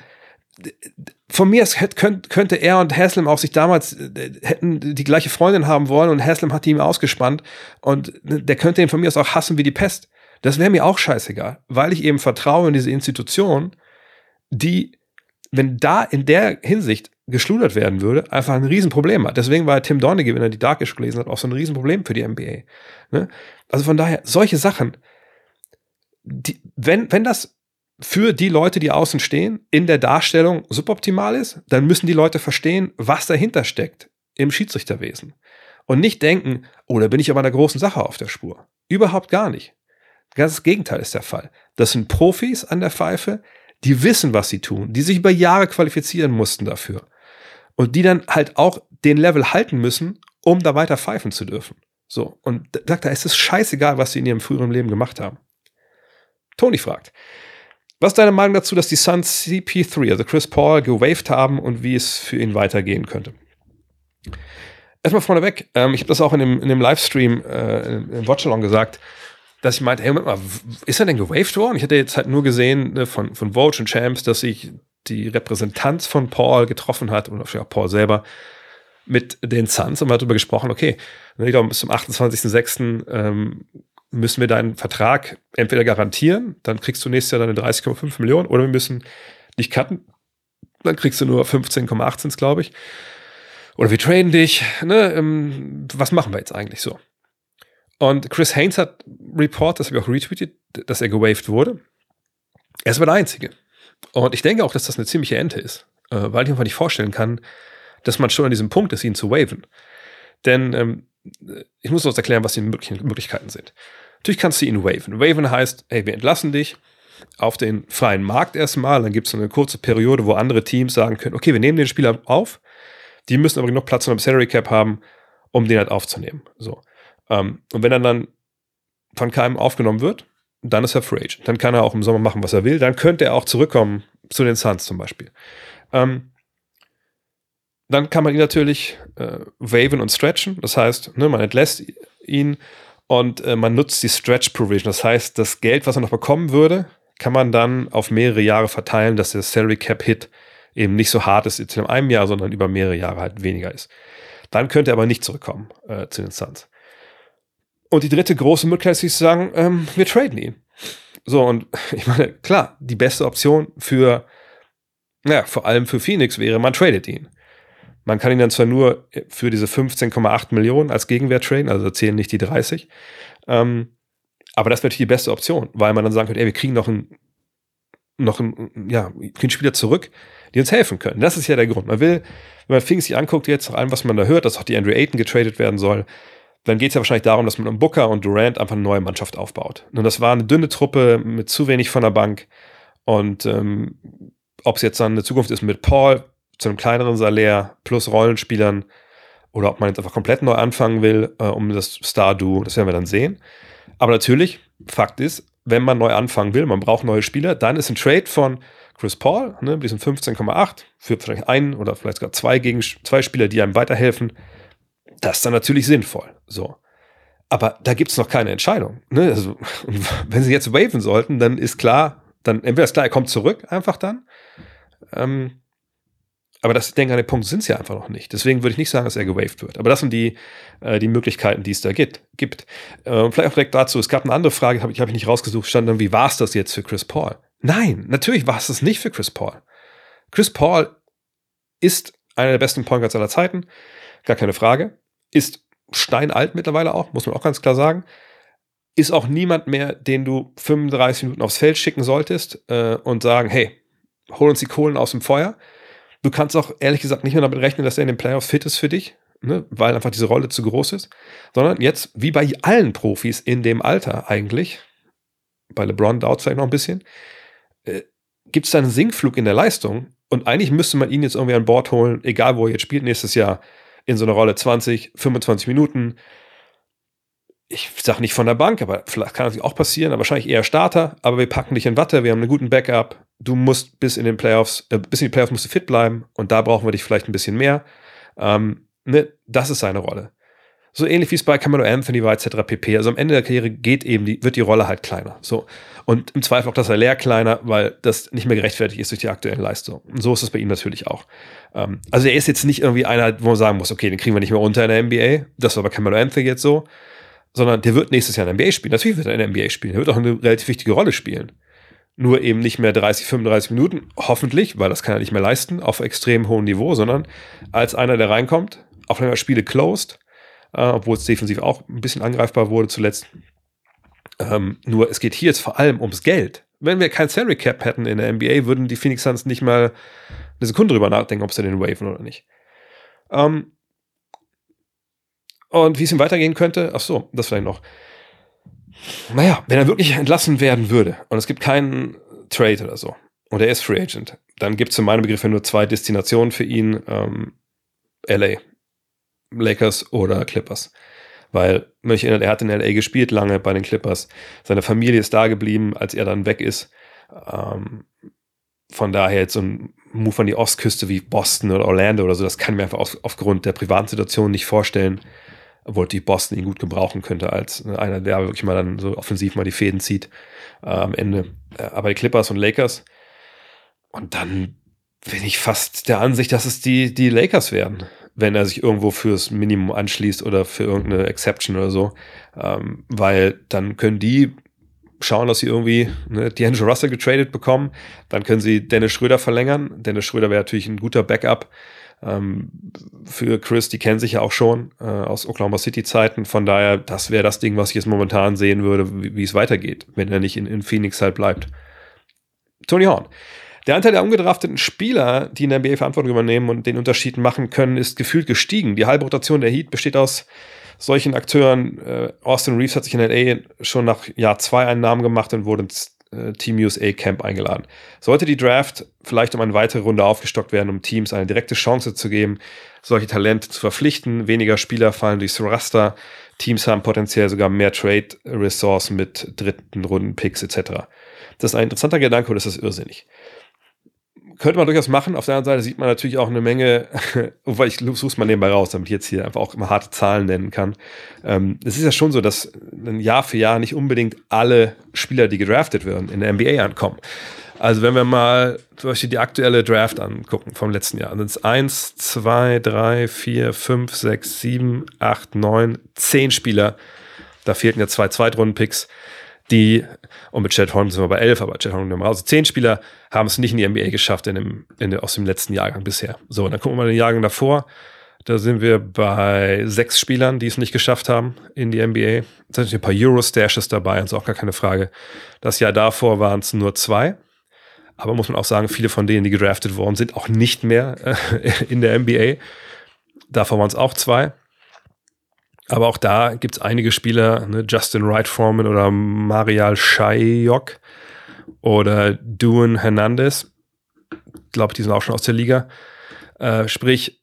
von mir könnte er und Haslam auch sich damals äh, hätten die gleiche Freundin haben wollen und Haslam hat die ihm ausgespannt und ne, der könnte ihn von mir aus auch hassen wie die Pest. Das wäre mir auch scheißegal, weil ich eben vertraue in diese Institution, die, wenn da in der Hinsicht geschludert werden würde, einfach ein Riesenproblem hat. Deswegen war Tim Donaghy, wenn er die Darkish gelesen hat, auch so ein Riesenproblem für die NBA. Ne? Also von daher, solche Sachen, die, wenn, wenn das für die Leute, die außen stehen, in der Darstellung suboptimal ist, dann müssen die Leute verstehen, was dahinter steckt im Schiedsrichterwesen. Und nicht denken, oh, da bin ich aber einer großen Sache auf der Spur. Überhaupt gar nicht. Ganz das Gegenteil ist der Fall. Das sind Profis an der Pfeife, die wissen, was sie tun, die sich über Jahre qualifizieren mussten dafür. Und die dann halt auch den Level halten müssen, um da weiter pfeifen zu dürfen. So. Und sagt es ist scheißegal, was sie in ihrem früheren Leben gemacht haben. Tony fragt, was ist deine Meinung dazu, dass die Suns CP3, also Chris Paul, gewaved haben und wie es für ihn weitergehen könnte? Erstmal vorneweg, ähm, ich habe das auch in dem, in dem Livestream äh, im Watchalong gesagt, dass ich meinte, hey, Moment mal, ist er denn gewaved worden? Ich hatte jetzt halt nur gesehen ne, von, von Vogue und Champs, dass sich die Repräsentanz von Paul getroffen hat und auch Paul selber mit den Suns und man hat darüber gesprochen, okay, ich glaube, bis zum 28.06. Ähm, müssen wir deinen Vertrag entweder garantieren, dann kriegst du nächstes Jahr deine 30,5 Millionen, oder wir müssen dich cutten, dann kriegst du nur 15,18, glaube ich. Oder wir traden dich, ne, ähm, was machen wir jetzt eigentlich so? Und Chris Haynes hat Report, das habe ich auch retweetet, dass er gewaved wurde. Er ist aber der Einzige. Und ich denke auch, dass das eine ziemliche Ente ist, äh, weil ich mir einfach nicht vorstellen kann, dass man schon an diesem Punkt ist, ihn zu waven. Denn ähm, ich muss uns erklären, was die Möglichkeiten sind. Natürlich kannst du ihn waven. Waven heißt, hey, wir entlassen dich auf den freien Markt erstmal, dann gibt es eine kurze Periode, wo andere Teams sagen können, okay, wir nehmen den Spieler auf, die müssen aber genug Platz in einem Salary Cap haben, um den halt aufzunehmen. So. Ähm, und wenn er dann von keinem aufgenommen wird, dann ist er Free Agent. Dann kann er auch im Sommer machen, was er will. Dann könnte er auch zurückkommen zu den Suns zum Beispiel. Ähm, dann kann man ihn natürlich äh, waven und stretchen. Das heißt, ne, man entlässt ihn und äh, man nutzt die Stretch Provision. Das heißt, das Geld, was er noch bekommen würde, kann man dann auf mehrere Jahre verteilen, dass der Salary Cap Hit eben nicht so hart ist in einem Jahr, sondern über mehrere Jahre halt weniger ist. Dann könnte er aber nicht zurückkommen äh, zu den Suns. Und die dritte große Möglichkeit ist zu sagen, ähm, wir traden ihn. So, und ich meine, klar, die beste Option für, naja, vor allem für Phoenix wäre, man tradet ihn. Man kann ihn dann zwar nur für diese 15,8 Millionen als Gegenwert traden, also zählen nicht die 30. Ähm, aber das wäre natürlich die beste Option, weil man dann sagen könnte, ey, wir kriegen noch einen, noch einen, ja, einen Spieler zurück, die uns helfen können. Das ist ja der Grund. Man will, wenn man Phoenix sich anguckt, jetzt nach allem, was man da hört, dass auch die Andrew Ayton getradet werden soll, dann geht es ja wahrscheinlich darum, dass man um Booker und Durant einfach eine neue Mannschaft aufbaut. Und das war eine dünne Truppe mit zu wenig von der Bank. Und ähm, ob es jetzt dann eine Zukunft ist mit Paul, zu einem kleineren Salär plus Rollenspielern oder ob man jetzt einfach komplett neu anfangen will, äh, um das Star-Duo, das werden wir dann sehen. Aber natürlich, Fakt ist, wenn man neu anfangen will, man braucht neue Spieler, dann ist ein Trade von Chris Paul, ne, mit diesen 15,8, für vielleicht einen oder vielleicht sogar zwei gegen zwei Spieler, die einem weiterhelfen, das ist dann natürlich sinnvoll. So. Aber da gibt es noch keine Entscheidung. Ne? Also, wenn sie jetzt waven sollten, dann ist klar, dann entweder ist klar, er kommt zurück, einfach dann. Ähm, aber das, ich denke, an dem Punkt sind sie ja einfach noch nicht. Deswegen würde ich nicht sagen, dass er gewaved wird. Aber das sind die, äh, die Möglichkeiten, die es da gibt. gibt. Äh, vielleicht auch direkt dazu, es gab eine andere Frage, habe ich, hab ich nicht rausgesucht, stand dann, wie war es das jetzt für Chris Paul? Nein, natürlich war es das nicht für Chris Paul. Chris Paul ist einer der besten Point Guards aller Zeiten, gar keine Frage. Ist steinalt mittlerweile auch, muss man auch ganz klar sagen. Ist auch niemand mehr, den du 35 Minuten aufs Feld schicken solltest äh, und sagen, hey, hol uns die Kohlen aus dem Feuer Du kannst auch ehrlich gesagt nicht mehr damit rechnen, dass er in den Playoffs fit ist für dich, ne, weil einfach diese Rolle zu groß ist, sondern jetzt, wie bei allen Profis in dem Alter eigentlich, bei LeBron dauert es vielleicht noch ein bisschen, äh, gibt es da einen Sinkflug in der Leistung und eigentlich müsste man ihn jetzt irgendwie an Bord holen, egal wo er jetzt spielt nächstes Jahr, in so einer Rolle 20, 25 Minuten. Ich sage nicht von der Bank, aber vielleicht kann das auch passieren, aber wahrscheinlich eher Starter, aber wir packen dich in Watte, wir haben einen guten Backup, du musst bis in den Playoffs, äh, bis in die Playoffs musst du fit bleiben und da brauchen wir dich vielleicht ein bisschen mehr. Ähm, ne, das ist seine Rolle. So ähnlich wie es bei Camelo Anthony war, etc. pp. Also am Ende der Karriere geht eben die, wird die Rolle halt kleiner. So. Und im Zweifel auch das Salär kleiner, weil das nicht mehr gerechtfertigt ist durch die aktuellen Leistungen. Und so ist es bei ihm natürlich auch. Ähm, also er ist jetzt nicht irgendwie einer, wo man sagen muss, okay, den kriegen wir nicht mehr unter in der NBA. Das war bei Camelo Anthony jetzt so. Sondern der wird nächstes Jahr in der NBA spielen. Natürlich wird er in der NBA spielen. Er wird auch eine relativ wichtige Rolle spielen nur eben nicht mehr 30, 35 Minuten, hoffentlich, weil das kann er nicht mehr leisten, auf extrem hohem Niveau, sondern als einer, der reinkommt, auch wenn er Spiele closed, äh, obwohl es defensiv auch ein bisschen angreifbar wurde zuletzt. Ähm, nur es geht hier jetzt vor allem ums Geld. Wenn wir kein Salary Cap hätten in der NBA, würden die Phoenix Suns nicht mal eine Sekunde drüber nachdenken, ob sie den waven oder nicht. Ähm, Und wie es ihm weitergehen könnte, ach so, das vielleicht noch. Naja, wenn er wirklich entlassen werden würde und es gibt keinen Trade oder so und er ist Free Agent, dann gibt es in meinem Begriff nur zwei Destinationen für ihn, ähm, LA, Lakers oder Clippers. Weil, mich erinnert, er hat in LA gespielt lange bei den Clippers. Seine Familie ist da geblieben, als er dann weg ist. Ähm, von daher jetzt so ein Move an die Ostküste wie Boston oder Orlando oder so, das kann ich mir einfach auf, aufgrund der privaten Situation nicht vorstellen obwohl die Boston ihn gut gebrauchen könnte als ne, einer, der wirklich mal dann so offensiv mal die Fäden zieht äh, am Ende. Äh, aber die Clippers und Lakers. Und dann bin ich fast der Ansicht, dass es die, die Lakers werden, wenn er sich irgendwo fürs Minimum anschließt oder für irgendeine Exception oder so. Ähm, weil dann können die schauen, dass sie irgendwie ne, D'Angelo Russell getradet bekommen. Dann können sie Dennis Schröder verlängern. Dennis Schröder wäre natürlich ein guter Backup ähm, für Chris, die kennen sich ja auch schon äh, aus Oklahoma City Zeiten. Von daher, das wäre das Ding, was ich jetzt momentan sehen würde, wie, es weitergeht, wenn er nicht in, in Phoenix halt bleibt. Tony Horn. Der Anteil der ungedrafteten Spieler, die in der NBA Verantwortung übernehmen und den Unterschied machen können, ist gefühlt gestiegen. Die halbe Rotation der Heat besteht aus solchen Akteuren. Äh, Austin Reeves hat sich in LA schon nach Jahr zwei einen Namen gemacht und wurde ins äh, Team USA Camp eingeladen. Sollte die Draft vielleicht um eine weitere Runde aufgestockt werden, um Teams eine direkte Chance zu geben, solche Talente zu verpflichten, weniger Spieler fallen durchs Raster, Teams haben potenziell sogar mehr Trade-Ressourcen mit dritten Runden Picks etc. Das ist ein interessanter Gedanke und das ist irrsinnig könnte man durchaus machen. Auf der anderen Seite sieht man natürlich auch eine Menge, wobei ich suche es mal nebenbei raus, damit ich jetzt hier einfach auch immer harte Zahlen nennen kann. Ähm, es ist ja schon so, dass Jahr für Jahr nicht unbedingt alle Spieler, die gedraftet werden, in der NBA ankommen. Also wenn wir mal zum Beispiel die aktuelle Draft angucken vom letzten Jahr, dann sind es 1, 2, 3, 4, 5, 6, 7, 8, 9, 10 Spieler. Da fehlten ja zwei Zweitrunden-Picks die, und mit Chad Horn sind wir bei elf, aber Chad Horn also zehn Spieler haben es nicht in die NBA geschafft in dem, in der, aus dem letzten Jahrgang bisher. So, dann gucken wir mal den Jahrgang davor. Da sind wir bei sechs Spielern, die es nicht geschafft haben in die NBA. Da sind ein paar Euro-Stashes dabei, ist auch gar keine Frage. Das Jahr davor waren es nur zwei. Aber muss man auch sagen, viele von denen, die gedraftet worden sind, auch nicht mehr äh, in der NBA. Davor waren es auch zwei. Aber auch da gibt es einige Spieler, ne, Justin Wright Foreman oder Marial Shayok oder Duan Hernandez. Ich glaube, die sind auch schon aus der Liga. Äh, sprich,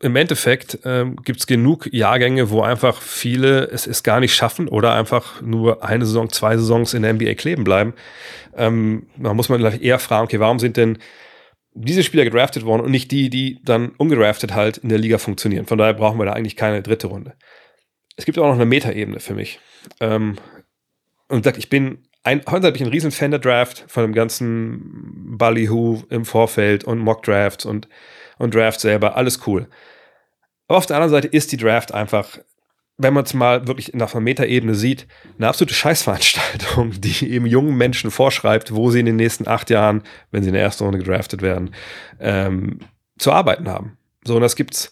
im Endeffekt äh, gibt es genug Jahrgänge, wo einfach viele es, es gar nicht schaffen oder einfach nur eine Saison, zwei Saisons in der NBA kleben bleiben. Ähm, da muss man vielleicht eher fragen, okay, warum sind denn diese Spieler gedraftet worden und nicht die, die dann ungedraftet halt in der Liga funktionieren. Von daher brauchen wir da eigentlich keine dritte Runde es gibt auch noch eine Metaebene für mich. Ähm, und sagt, ich bin ein, heute bin ich ein riesen Fan der Draft von dem ganzen Ballyhoo im Vorfeld und Mock Drafts und, und Draft selber, alles cool. Aber auf der anderen Seite ist die Draft einfach, wenn man es mal wirklich nach einer Metaebene sieht, eine absolute Scheißveranstaltung, die eben jungen Menschen vorschreibt, wo sie in den nächsten acht Jahren, wenn sie in der ersten Runde gedraftet werden, ähm, zu arbeiten haben. So, und das gibt's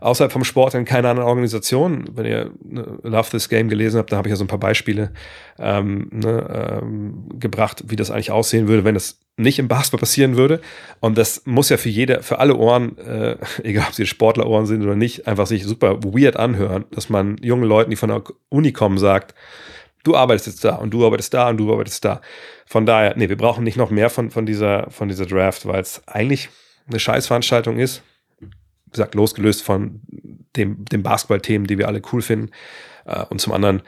außerhalb vom Sport in keiner anderen Organisation. Wenn ihr ne, Love This Game gelesen habt, da habe ich ja so ein paar Beispiele ähm, ne, ähm, gebracht, wie das eigentlich aussehen würde, wenn das nicht im Basketball passieren würde. Und das muss ja für jede, für alle Ohren, äh, egal ob sie Sportlerohren sind oder nicht, einfach sich super weird anhören, dass man jungen Leuten, die von der Uni kommen, sagt, du arbeitest jetzt da und du arbeitest da und du arbeitest da. Von daher, nee, wir brauchen nicht noch mehr von, von, dieser, von dieser Draft, weil es eigentlich eine Scheißveranstaltung ist gesagt, losgelöst von dem, dem Basketball-Themen, die wir alle cool finden. Äh, und zum anderen,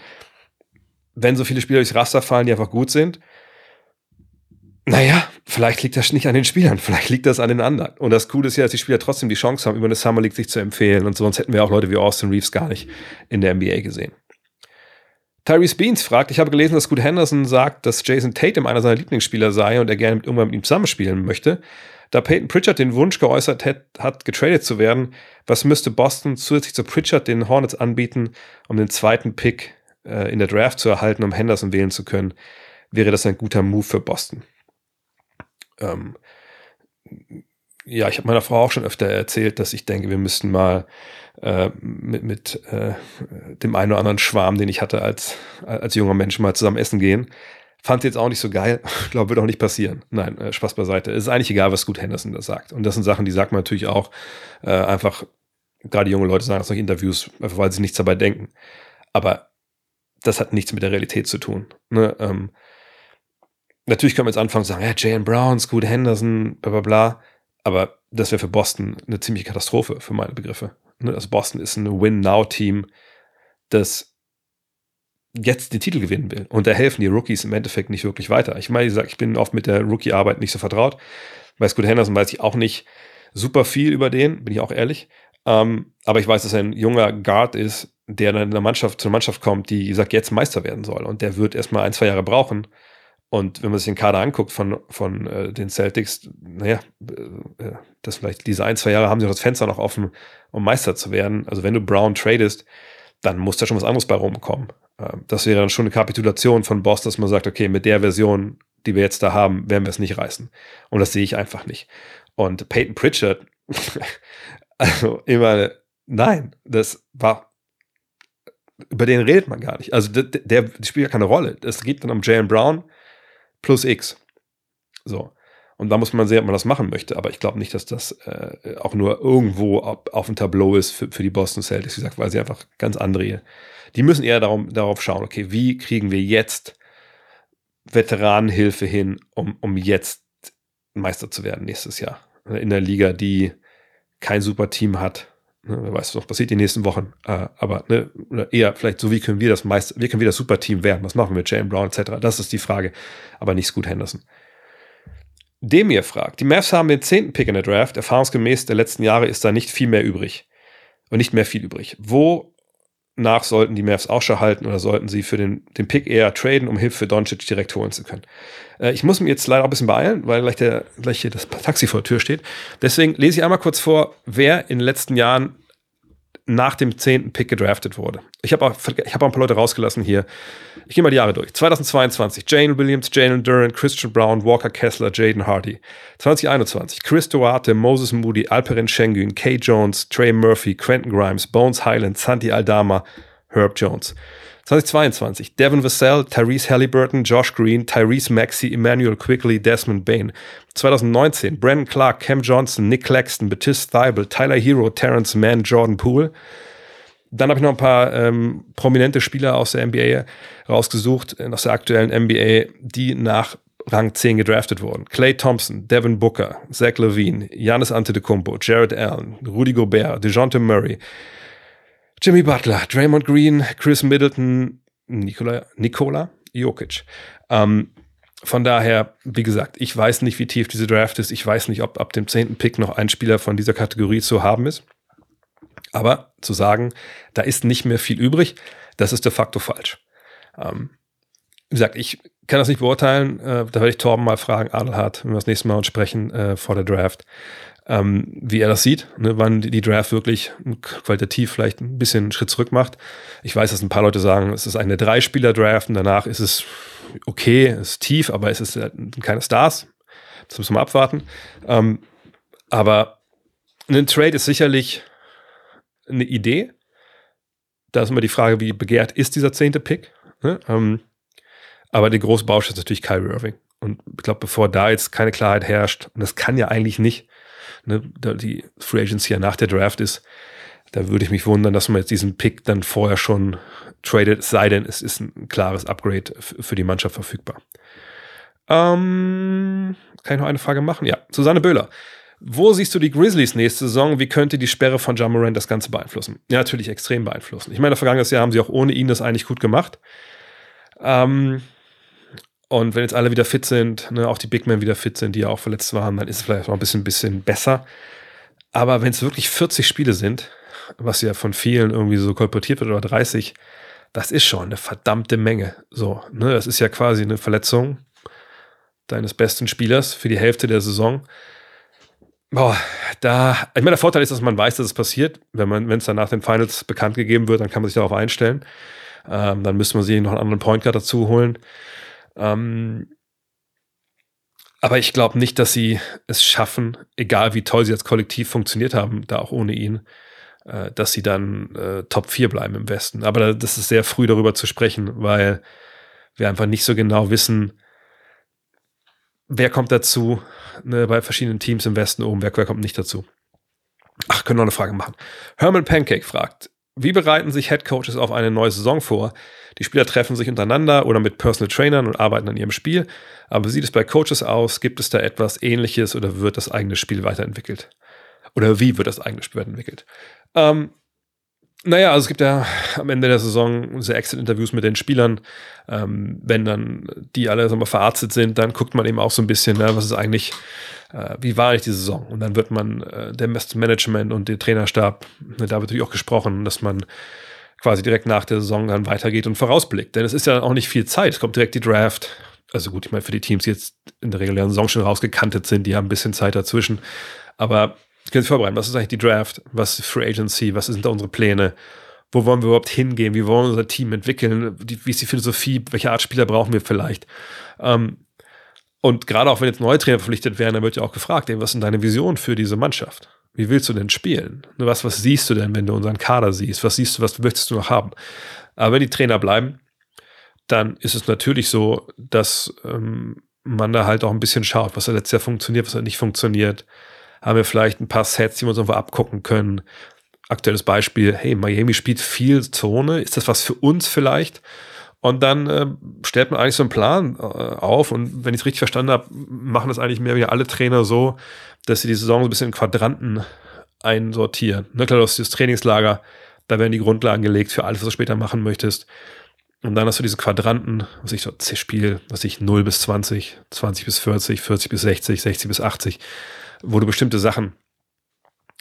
wenn so viele Spieler durchs Raster fallen, die einfach gut sind, naja, vielleicht liegt das nicht an den Spielern, vielleicht liegt das an den anderen. Und das Coole ist ja, dass die Spieler trotzdem die Chance haben, über eine Summer League sich zu empfehlen. Und sonst hätten wir auch Leute wie Austin Reeves gar nicht in der NBA gesehen. Tyrese Beans fragt, ich habe gelesen, dass Scoot Henderson sagt, dass Jason Tatum einer seiner Lieblingsspieler sei und er gerne mit, irgendwann mit ihm zusammenspielen möchte. Da Peyton Pritchard den Wunsch geäußert hat, getradet zu werden, was müsste Boston zusätzlich zu Pritchard den Hornets anbieten, um den zweiten Pick äh, in der Draft zu erhalten, um Henderson wählen zu können? Wäre das ein guter Move für Boston? Ähm, ja, ich habe meiner Frau auch schon öfter erzählt, dass ich denke, wir müssten mal äh, mit, mit äh, dem einen oder anderen Schwarm, den ich hatte als, als junger Mensch, mal zusammen essen gehen. Fand jetzt auch nicht so geil. Glaube, wird auch nicht passieren. Nein, äh, Spaß beiseite. Es ist eigentlich egal, was Scoot Henderson da sagt. Und das sind Sachen, die sagt man natürlich auch äh, einfach Gerade junge Leute sagen das noch Interviews, einfach weil sie nichts dabei denken. Aber das hat nichts mit der Realität zu tun. Ne? Ähm, natürlich können wir jetzt anfangen zu sagen, ja, Jalen Brown, Scoot Henderson, bla bla bla. Aber das wäre für Boston eine ziemliche Katastrophe für meine Begriffe. Ne? Also Boston ist ein Win-Now-Team, das jetzt den Titel gewinnen will. Und da helfen die Rookies im Endeffekt nicht wirklich weiter. Ich meine, ich bin oft mit der Rookie-Arbeit nicht so vertraut. Bei Scoot Henderson weiß ich auch nicht super viel über den, bin ich auch ehrlich. Ähm, aber ich weiß, dass er ein junger Guard ist, der dann in der Mannschaft, zu einer Mannschaft kommt, die sagt, jetzt Meister werden soll. Und der wird erstmal ein, zwei Jahre brauchen. Und wenn man sich den Kader anguckt von, von äh, den Celtics, naja, äh, äh, das vielleicht diese ein, zwei Jahre haben sie das Fenster noch offen, um Meister zu werden. Also wenn du Brown tradest, dann muss da schon was anderes bei rumkommen. Äh, das wäre dann schon eine Kapitulation von Boss, dass man sagt, okay, mit der Version, die wir jetzt da haben, werden wir es nicht reißen. Und das sehe ich einfach nicht. Und Peyton Pritchard, also immer, nein, das war über den redet man gar nicht. Also der, der, spielt ja keine Rolle. Es geht dann um Jalen Brown plus X. So. Und da muss man sehen, ob man das machen möchte. Aber ich glaube nicht, dass das äh, auch nur irgendwo auf, auf dem Tableau ist für, für die Boston Celtics, wie gesagt, weil sie einfach ganz andere. Die müssen eher darum, darauf schauen, okay, wie kriegen wir jetzt Veteranenhilfe hin, um, um jetzt Meister zu werden nächstes Jahr. In der Liga, die kein super Team hat, Ne, wer weiß, was passiert die nächsten Wochen. Äh, aber ne, oder eher vielleicht so, wie können wir das meist, wie können wir das Superteam werden? Was machen wir, Jalen Brown etc.? Das ist die Frage. Aber nicht Scoot Henderson. Dem ihr fragt, die Mavs haben den zehnten Pick in der Draft. Erfahrungsgemäß der letzten Jahre ist da nicht viel mehr übrig. Und nicht mehr viel übrig. Wo nach sollten die Mavs Ausschau halten oder sollten sie für den, den Pick eher traden, um Hilfe für Doncic direkt holen zu können. Äh, ich muss mich jetzt leider auch ein bisschen beeilen, weil gleich, der, gleich hier das Taxi vor der Tür steht. Deswegen lese ich einmal kurz vor, wer in den letzten Jahren nach dem zehnten Pick gedraftet wurde. Ich habe auch, hab auch ein paar Leute rausgelassen hier. Ich gehe mal die Jahre durch. 2022, Jane Williams, Jalen Duran, Christian Brown, Walker Kessler, Jaden Hardy. 2021, Chris Duarte, Moses Moody, Alperen Schengen, Kay Jones, Trey Murphy, Quentin Grimes, Bones Highland, Santi Aldama, Herb Jones. 2022 Devin Vassell, Tyrese Halliburton, Josh Green, Tyrese Maxey, Emmanuel Quickly, Desmond Bain. 2019 Brandon Clark, Cam Johnson, Nick Claxton, Batiste Thibault, Tyler Hero, Terrence Mann, Jordan Poole. Dann habe ich noch ein paar ähm, prominente Spieler aus der NBA rausgesucht, äh, aus der aktuellen NBA, die nach Rang 10 gedraftet wurden. Clay Thompson, Devin Booker, Zach Levine, Giannis Antetokounmpo, Jared Allen, Rudy Gobert, DeJounte Murray, Jimmy Butler, Draymond Green, Chris Middleton, Nikola, Nikola Jokic. Ähm, von daher, wie gesagt, ich weiß nicht, wie tief diese Draft ist. Ich weiß nicht, ob ab dem zehnten Pick noch ein Spieler von dieser Kategorie zu haben ist. Aber zu sagen, da ist nicht mehr viel übrig, das ist de facto falsch. Ähm, wie gesagt, ich kann das nicht beurteilen. Äh, da werde ich Torben mal fragen, Adelhard, wenn wir das nächste Mal uns sprechen äh, vor der Draft ähm, wie er das sieht, ne, wann die Draft wirklich qualitativ vielleicht ein bisschen einen Schritt zurück macht. Ich weiß, dass ein paar Leute sagen, es ist eine Drei-Spieler-Draft und danach ist es okay, es ist tief, aber es ist keine Stars. Das müssen wir mal abwarten. Ähm, aber ein Trade ist sicherlich eine Idee. Da ist immer die Frage, wie begehrt ist dieser zehnte Pick. Ne? Ähm, aber die große Baustelle ist natürlich Kyrie Irving. Und ich glaube, bevor da jetzt keine Klarheit herrscht, und das kann ja eigentlich nicht, ne, die Free Agency ja nach der Draft ist, da würde ich mich wundern, dass man jetzt diesen Pick dann vorher schon tradet, es sei denn, es ist ein klares Upgrade für die Mannschaft verfügbar. Ähm, kann ich noch eine Frage machen? Ja, Susanne Böhler. Wo siehst du die Grizzlies nächste Saison? Wie könnte die Sperre von Jamoran das Ganze beeinflussen? Ja, natürlich extrem beeinflussen. Ich meine, vergangenes Jahr haben sie auch ohne ihn das eigentlich gut gemacht. Ähm, und wenn jetzt alle wieder fit sind, ne, auch die Big Men wieder fit sind, die ja auch verletzt waren, dann ist es vielleicht auch ein bisschen, bisschen besser. Aber wenn es wirklich 40 Spiele sind, was ja von vielen irgendwie so kolportiert wird, oder 30, das ist schon eine verdammte Menge. So, ne, das ist ja quasi eine Verletzung deines besten Spielers für die Hälfte der Saison. Boah, da, ich meine, der Vorteil ist, dass man weiß, dass es passiert. Wenn man, wenn es dann nach den Finals bekannt gegeben wird, dann kann man sich darauf einstellen. Ähm, dann müsste man sich noch einen anderen Point Guard dazu holen. Ähm, aber ich glaube nicht, dass sie es schaffen, egal wie toll sie als Kollektiv funktioniert haben, da auch ohne ihn, äh, dass sie dann äh, Top 4 bleiben im Westen. Aber das ist sehr früh darüber zu sprechen, weil wir einfach nicht so genau wissen, wer kommt dazu ne, bei verschiedenen Teams im Westen oben, wer, wer kommt nicht dazu. Ach, können wir noch eine Frage machen. Herman Pancake fragt, wie bereiten sich Head Coaches auf eine neue Saison vor? Die Spieler treffen sich untereinander oder mit Personal Trainern und arbeiten an ihrem Spiel. Aber wie sieht es bei Coaches aus? Gibt es da etwas Ähnliches oder wird das eigene Spiel weiterentwickelt? Oder wie wird das eigene Spiel weiterentwickelt? Ähm, naja, also es gibt ja am Ende der Saison diese Exit-Interviews mit den Spielern. Ähm, wenn dann die alle sagen verarztet sind, dann guckt man eben auch so ein bisschen, ne, was ist eigentlich, äh, wie war eigentlich die Saison? Und dann wird man, äh, der Management und der Trainerstab, ne, da wird natürlich auch gesprochen, dass man quasi direkt nach der Saison dann weitergeht und vorausblickt. Denn es ist ja auch nicht viel Zeit. Es kommt direkt die Draft. Also gut, ich meine, für die Teams, die jetzt in der regulären Saison schon rausgekantet sind, die haben ein bisschen Zeit dazwischen. Aber sich vorbereiten. Was ist eigentlich die Draft? Was ist Free Agency? Was sind da unsere Pläne? Wo wollen wir überhaupt hingehen? Wie wollen wir unser Team entwickeln? wie ist die Philosophie? Welche Art Spieler brauchen wir vielleicht? Ähm, und gerade auch wenn jetzt neue Trainer verpflichtet werden, dann wird ja auch gefragt, ey, was sind deine Visionen für diese Mannschaft? Wie willst du denn spielen? Was, was siehst du denn, wenn du unseren Kader siehst? Was siehst du, was möchtest du noch haben? Aber wenn die Trainer bleiben, dann ist es natürlich so, dass ähm, man da halt auch ein bisschen schaut, was hat letztes Jahr funktioniert, was hat nicht funktioniert haben wir vielleicht ein paar Sets, die wir uns irgendwo abgucken können. Aktuelles Beispiel, hey, Miami spielt viel Zone, ist das was für uns vielleicht? Und dann äh, stellt man eigentlich so einen Plan äh, auf und wenn ich es richtig verstanden habe, machen das eigentlich mehr wie alle Trainer so, dass sie die Saison so ein bisschen in Quadranten einsortieren. Ne, klar, du hast das Trainingslager, da werden die Grundlagen gelegt für alles, was du später machen möchtest. Und dann hast du diese Quadranten, was ich so, Spiel, was ich 0 bis 20, 20 bis 40, 40 bis 60, 60 bis 80 wo du bestimmte Sachen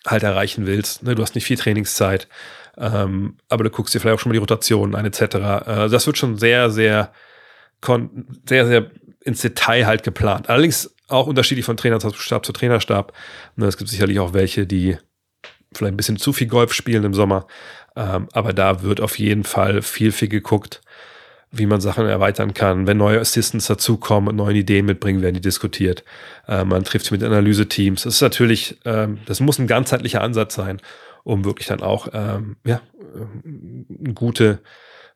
halt erreichen willst. Ne? Du hast nicht viel Trainingszeit, ähm, aber du guckst dir vielleicht auch schon mal die Rotationen an, etc. Äh, das wird schon sehr, sehr, sehr, sehr ins Detail halt geplant. Allerdings auch unterschiedlich von Trainerstab zu Trainerstab. Ne? Es gibt sicherlich auch welche, die vielleicht ein bisschen zu viel Golf spielen im Sommer, ähm, aber da wird auf jeden Fall viel, viel geguckt wie man Sachen erweitern kann. Wenn neue Assistants dazukommen und neue Ideen mitbringen, werden die diskutiert. Äh, man trifft sich mit Analyse-Teams. Das ist natürlich, ähm, das muss ein ganzheitlicher Ansatz sein, um wirklich dann auch ähm, ja, äh, gute,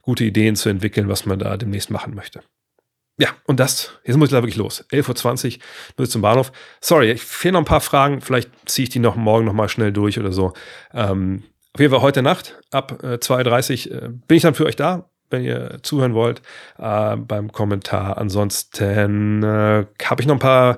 gute Ideen zu entwickeln, was man da demnächst machen möchte. Ja, und das, jetzt muss ich da wirklich los. 11.20 Uhr, nur zum Bahnhof. Sorry, ich fehlen noch ein paar Fragen. Vielleicht ziehe ich die noch morgen noch mal schnell durch oder so. Ähm, auf jeden Fall heute Nacht ab äh, 2.30 Uhr äh, bin ich dann für euch da wenn ihr zuhören wollt, äh, beim Kommentar. Ansonsten äh, habe ich noch ein paar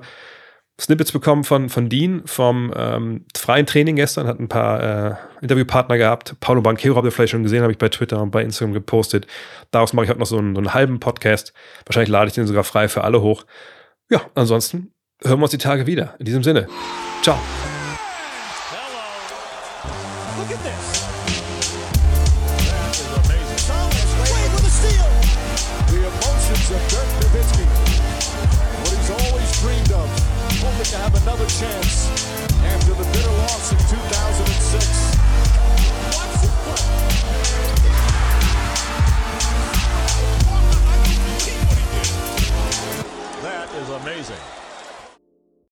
Snippets bekommen von, von Dean vom ähm, freien Training gestern, hat ein paar äh, Interviewpartner gehabt. Paulo Banquero habt ihr vielleicht schon gesehen, habe ich bei Twitter und bei Instagram gepostet. Daraus mache ich heute noch so einen, so einen halben Podcast. Wahrscheinlich lade ich den sogar frei für alle hoch. Ja, ansonsten hören wir uns die Tage wieder. In diesem Sinne. Ciao.
another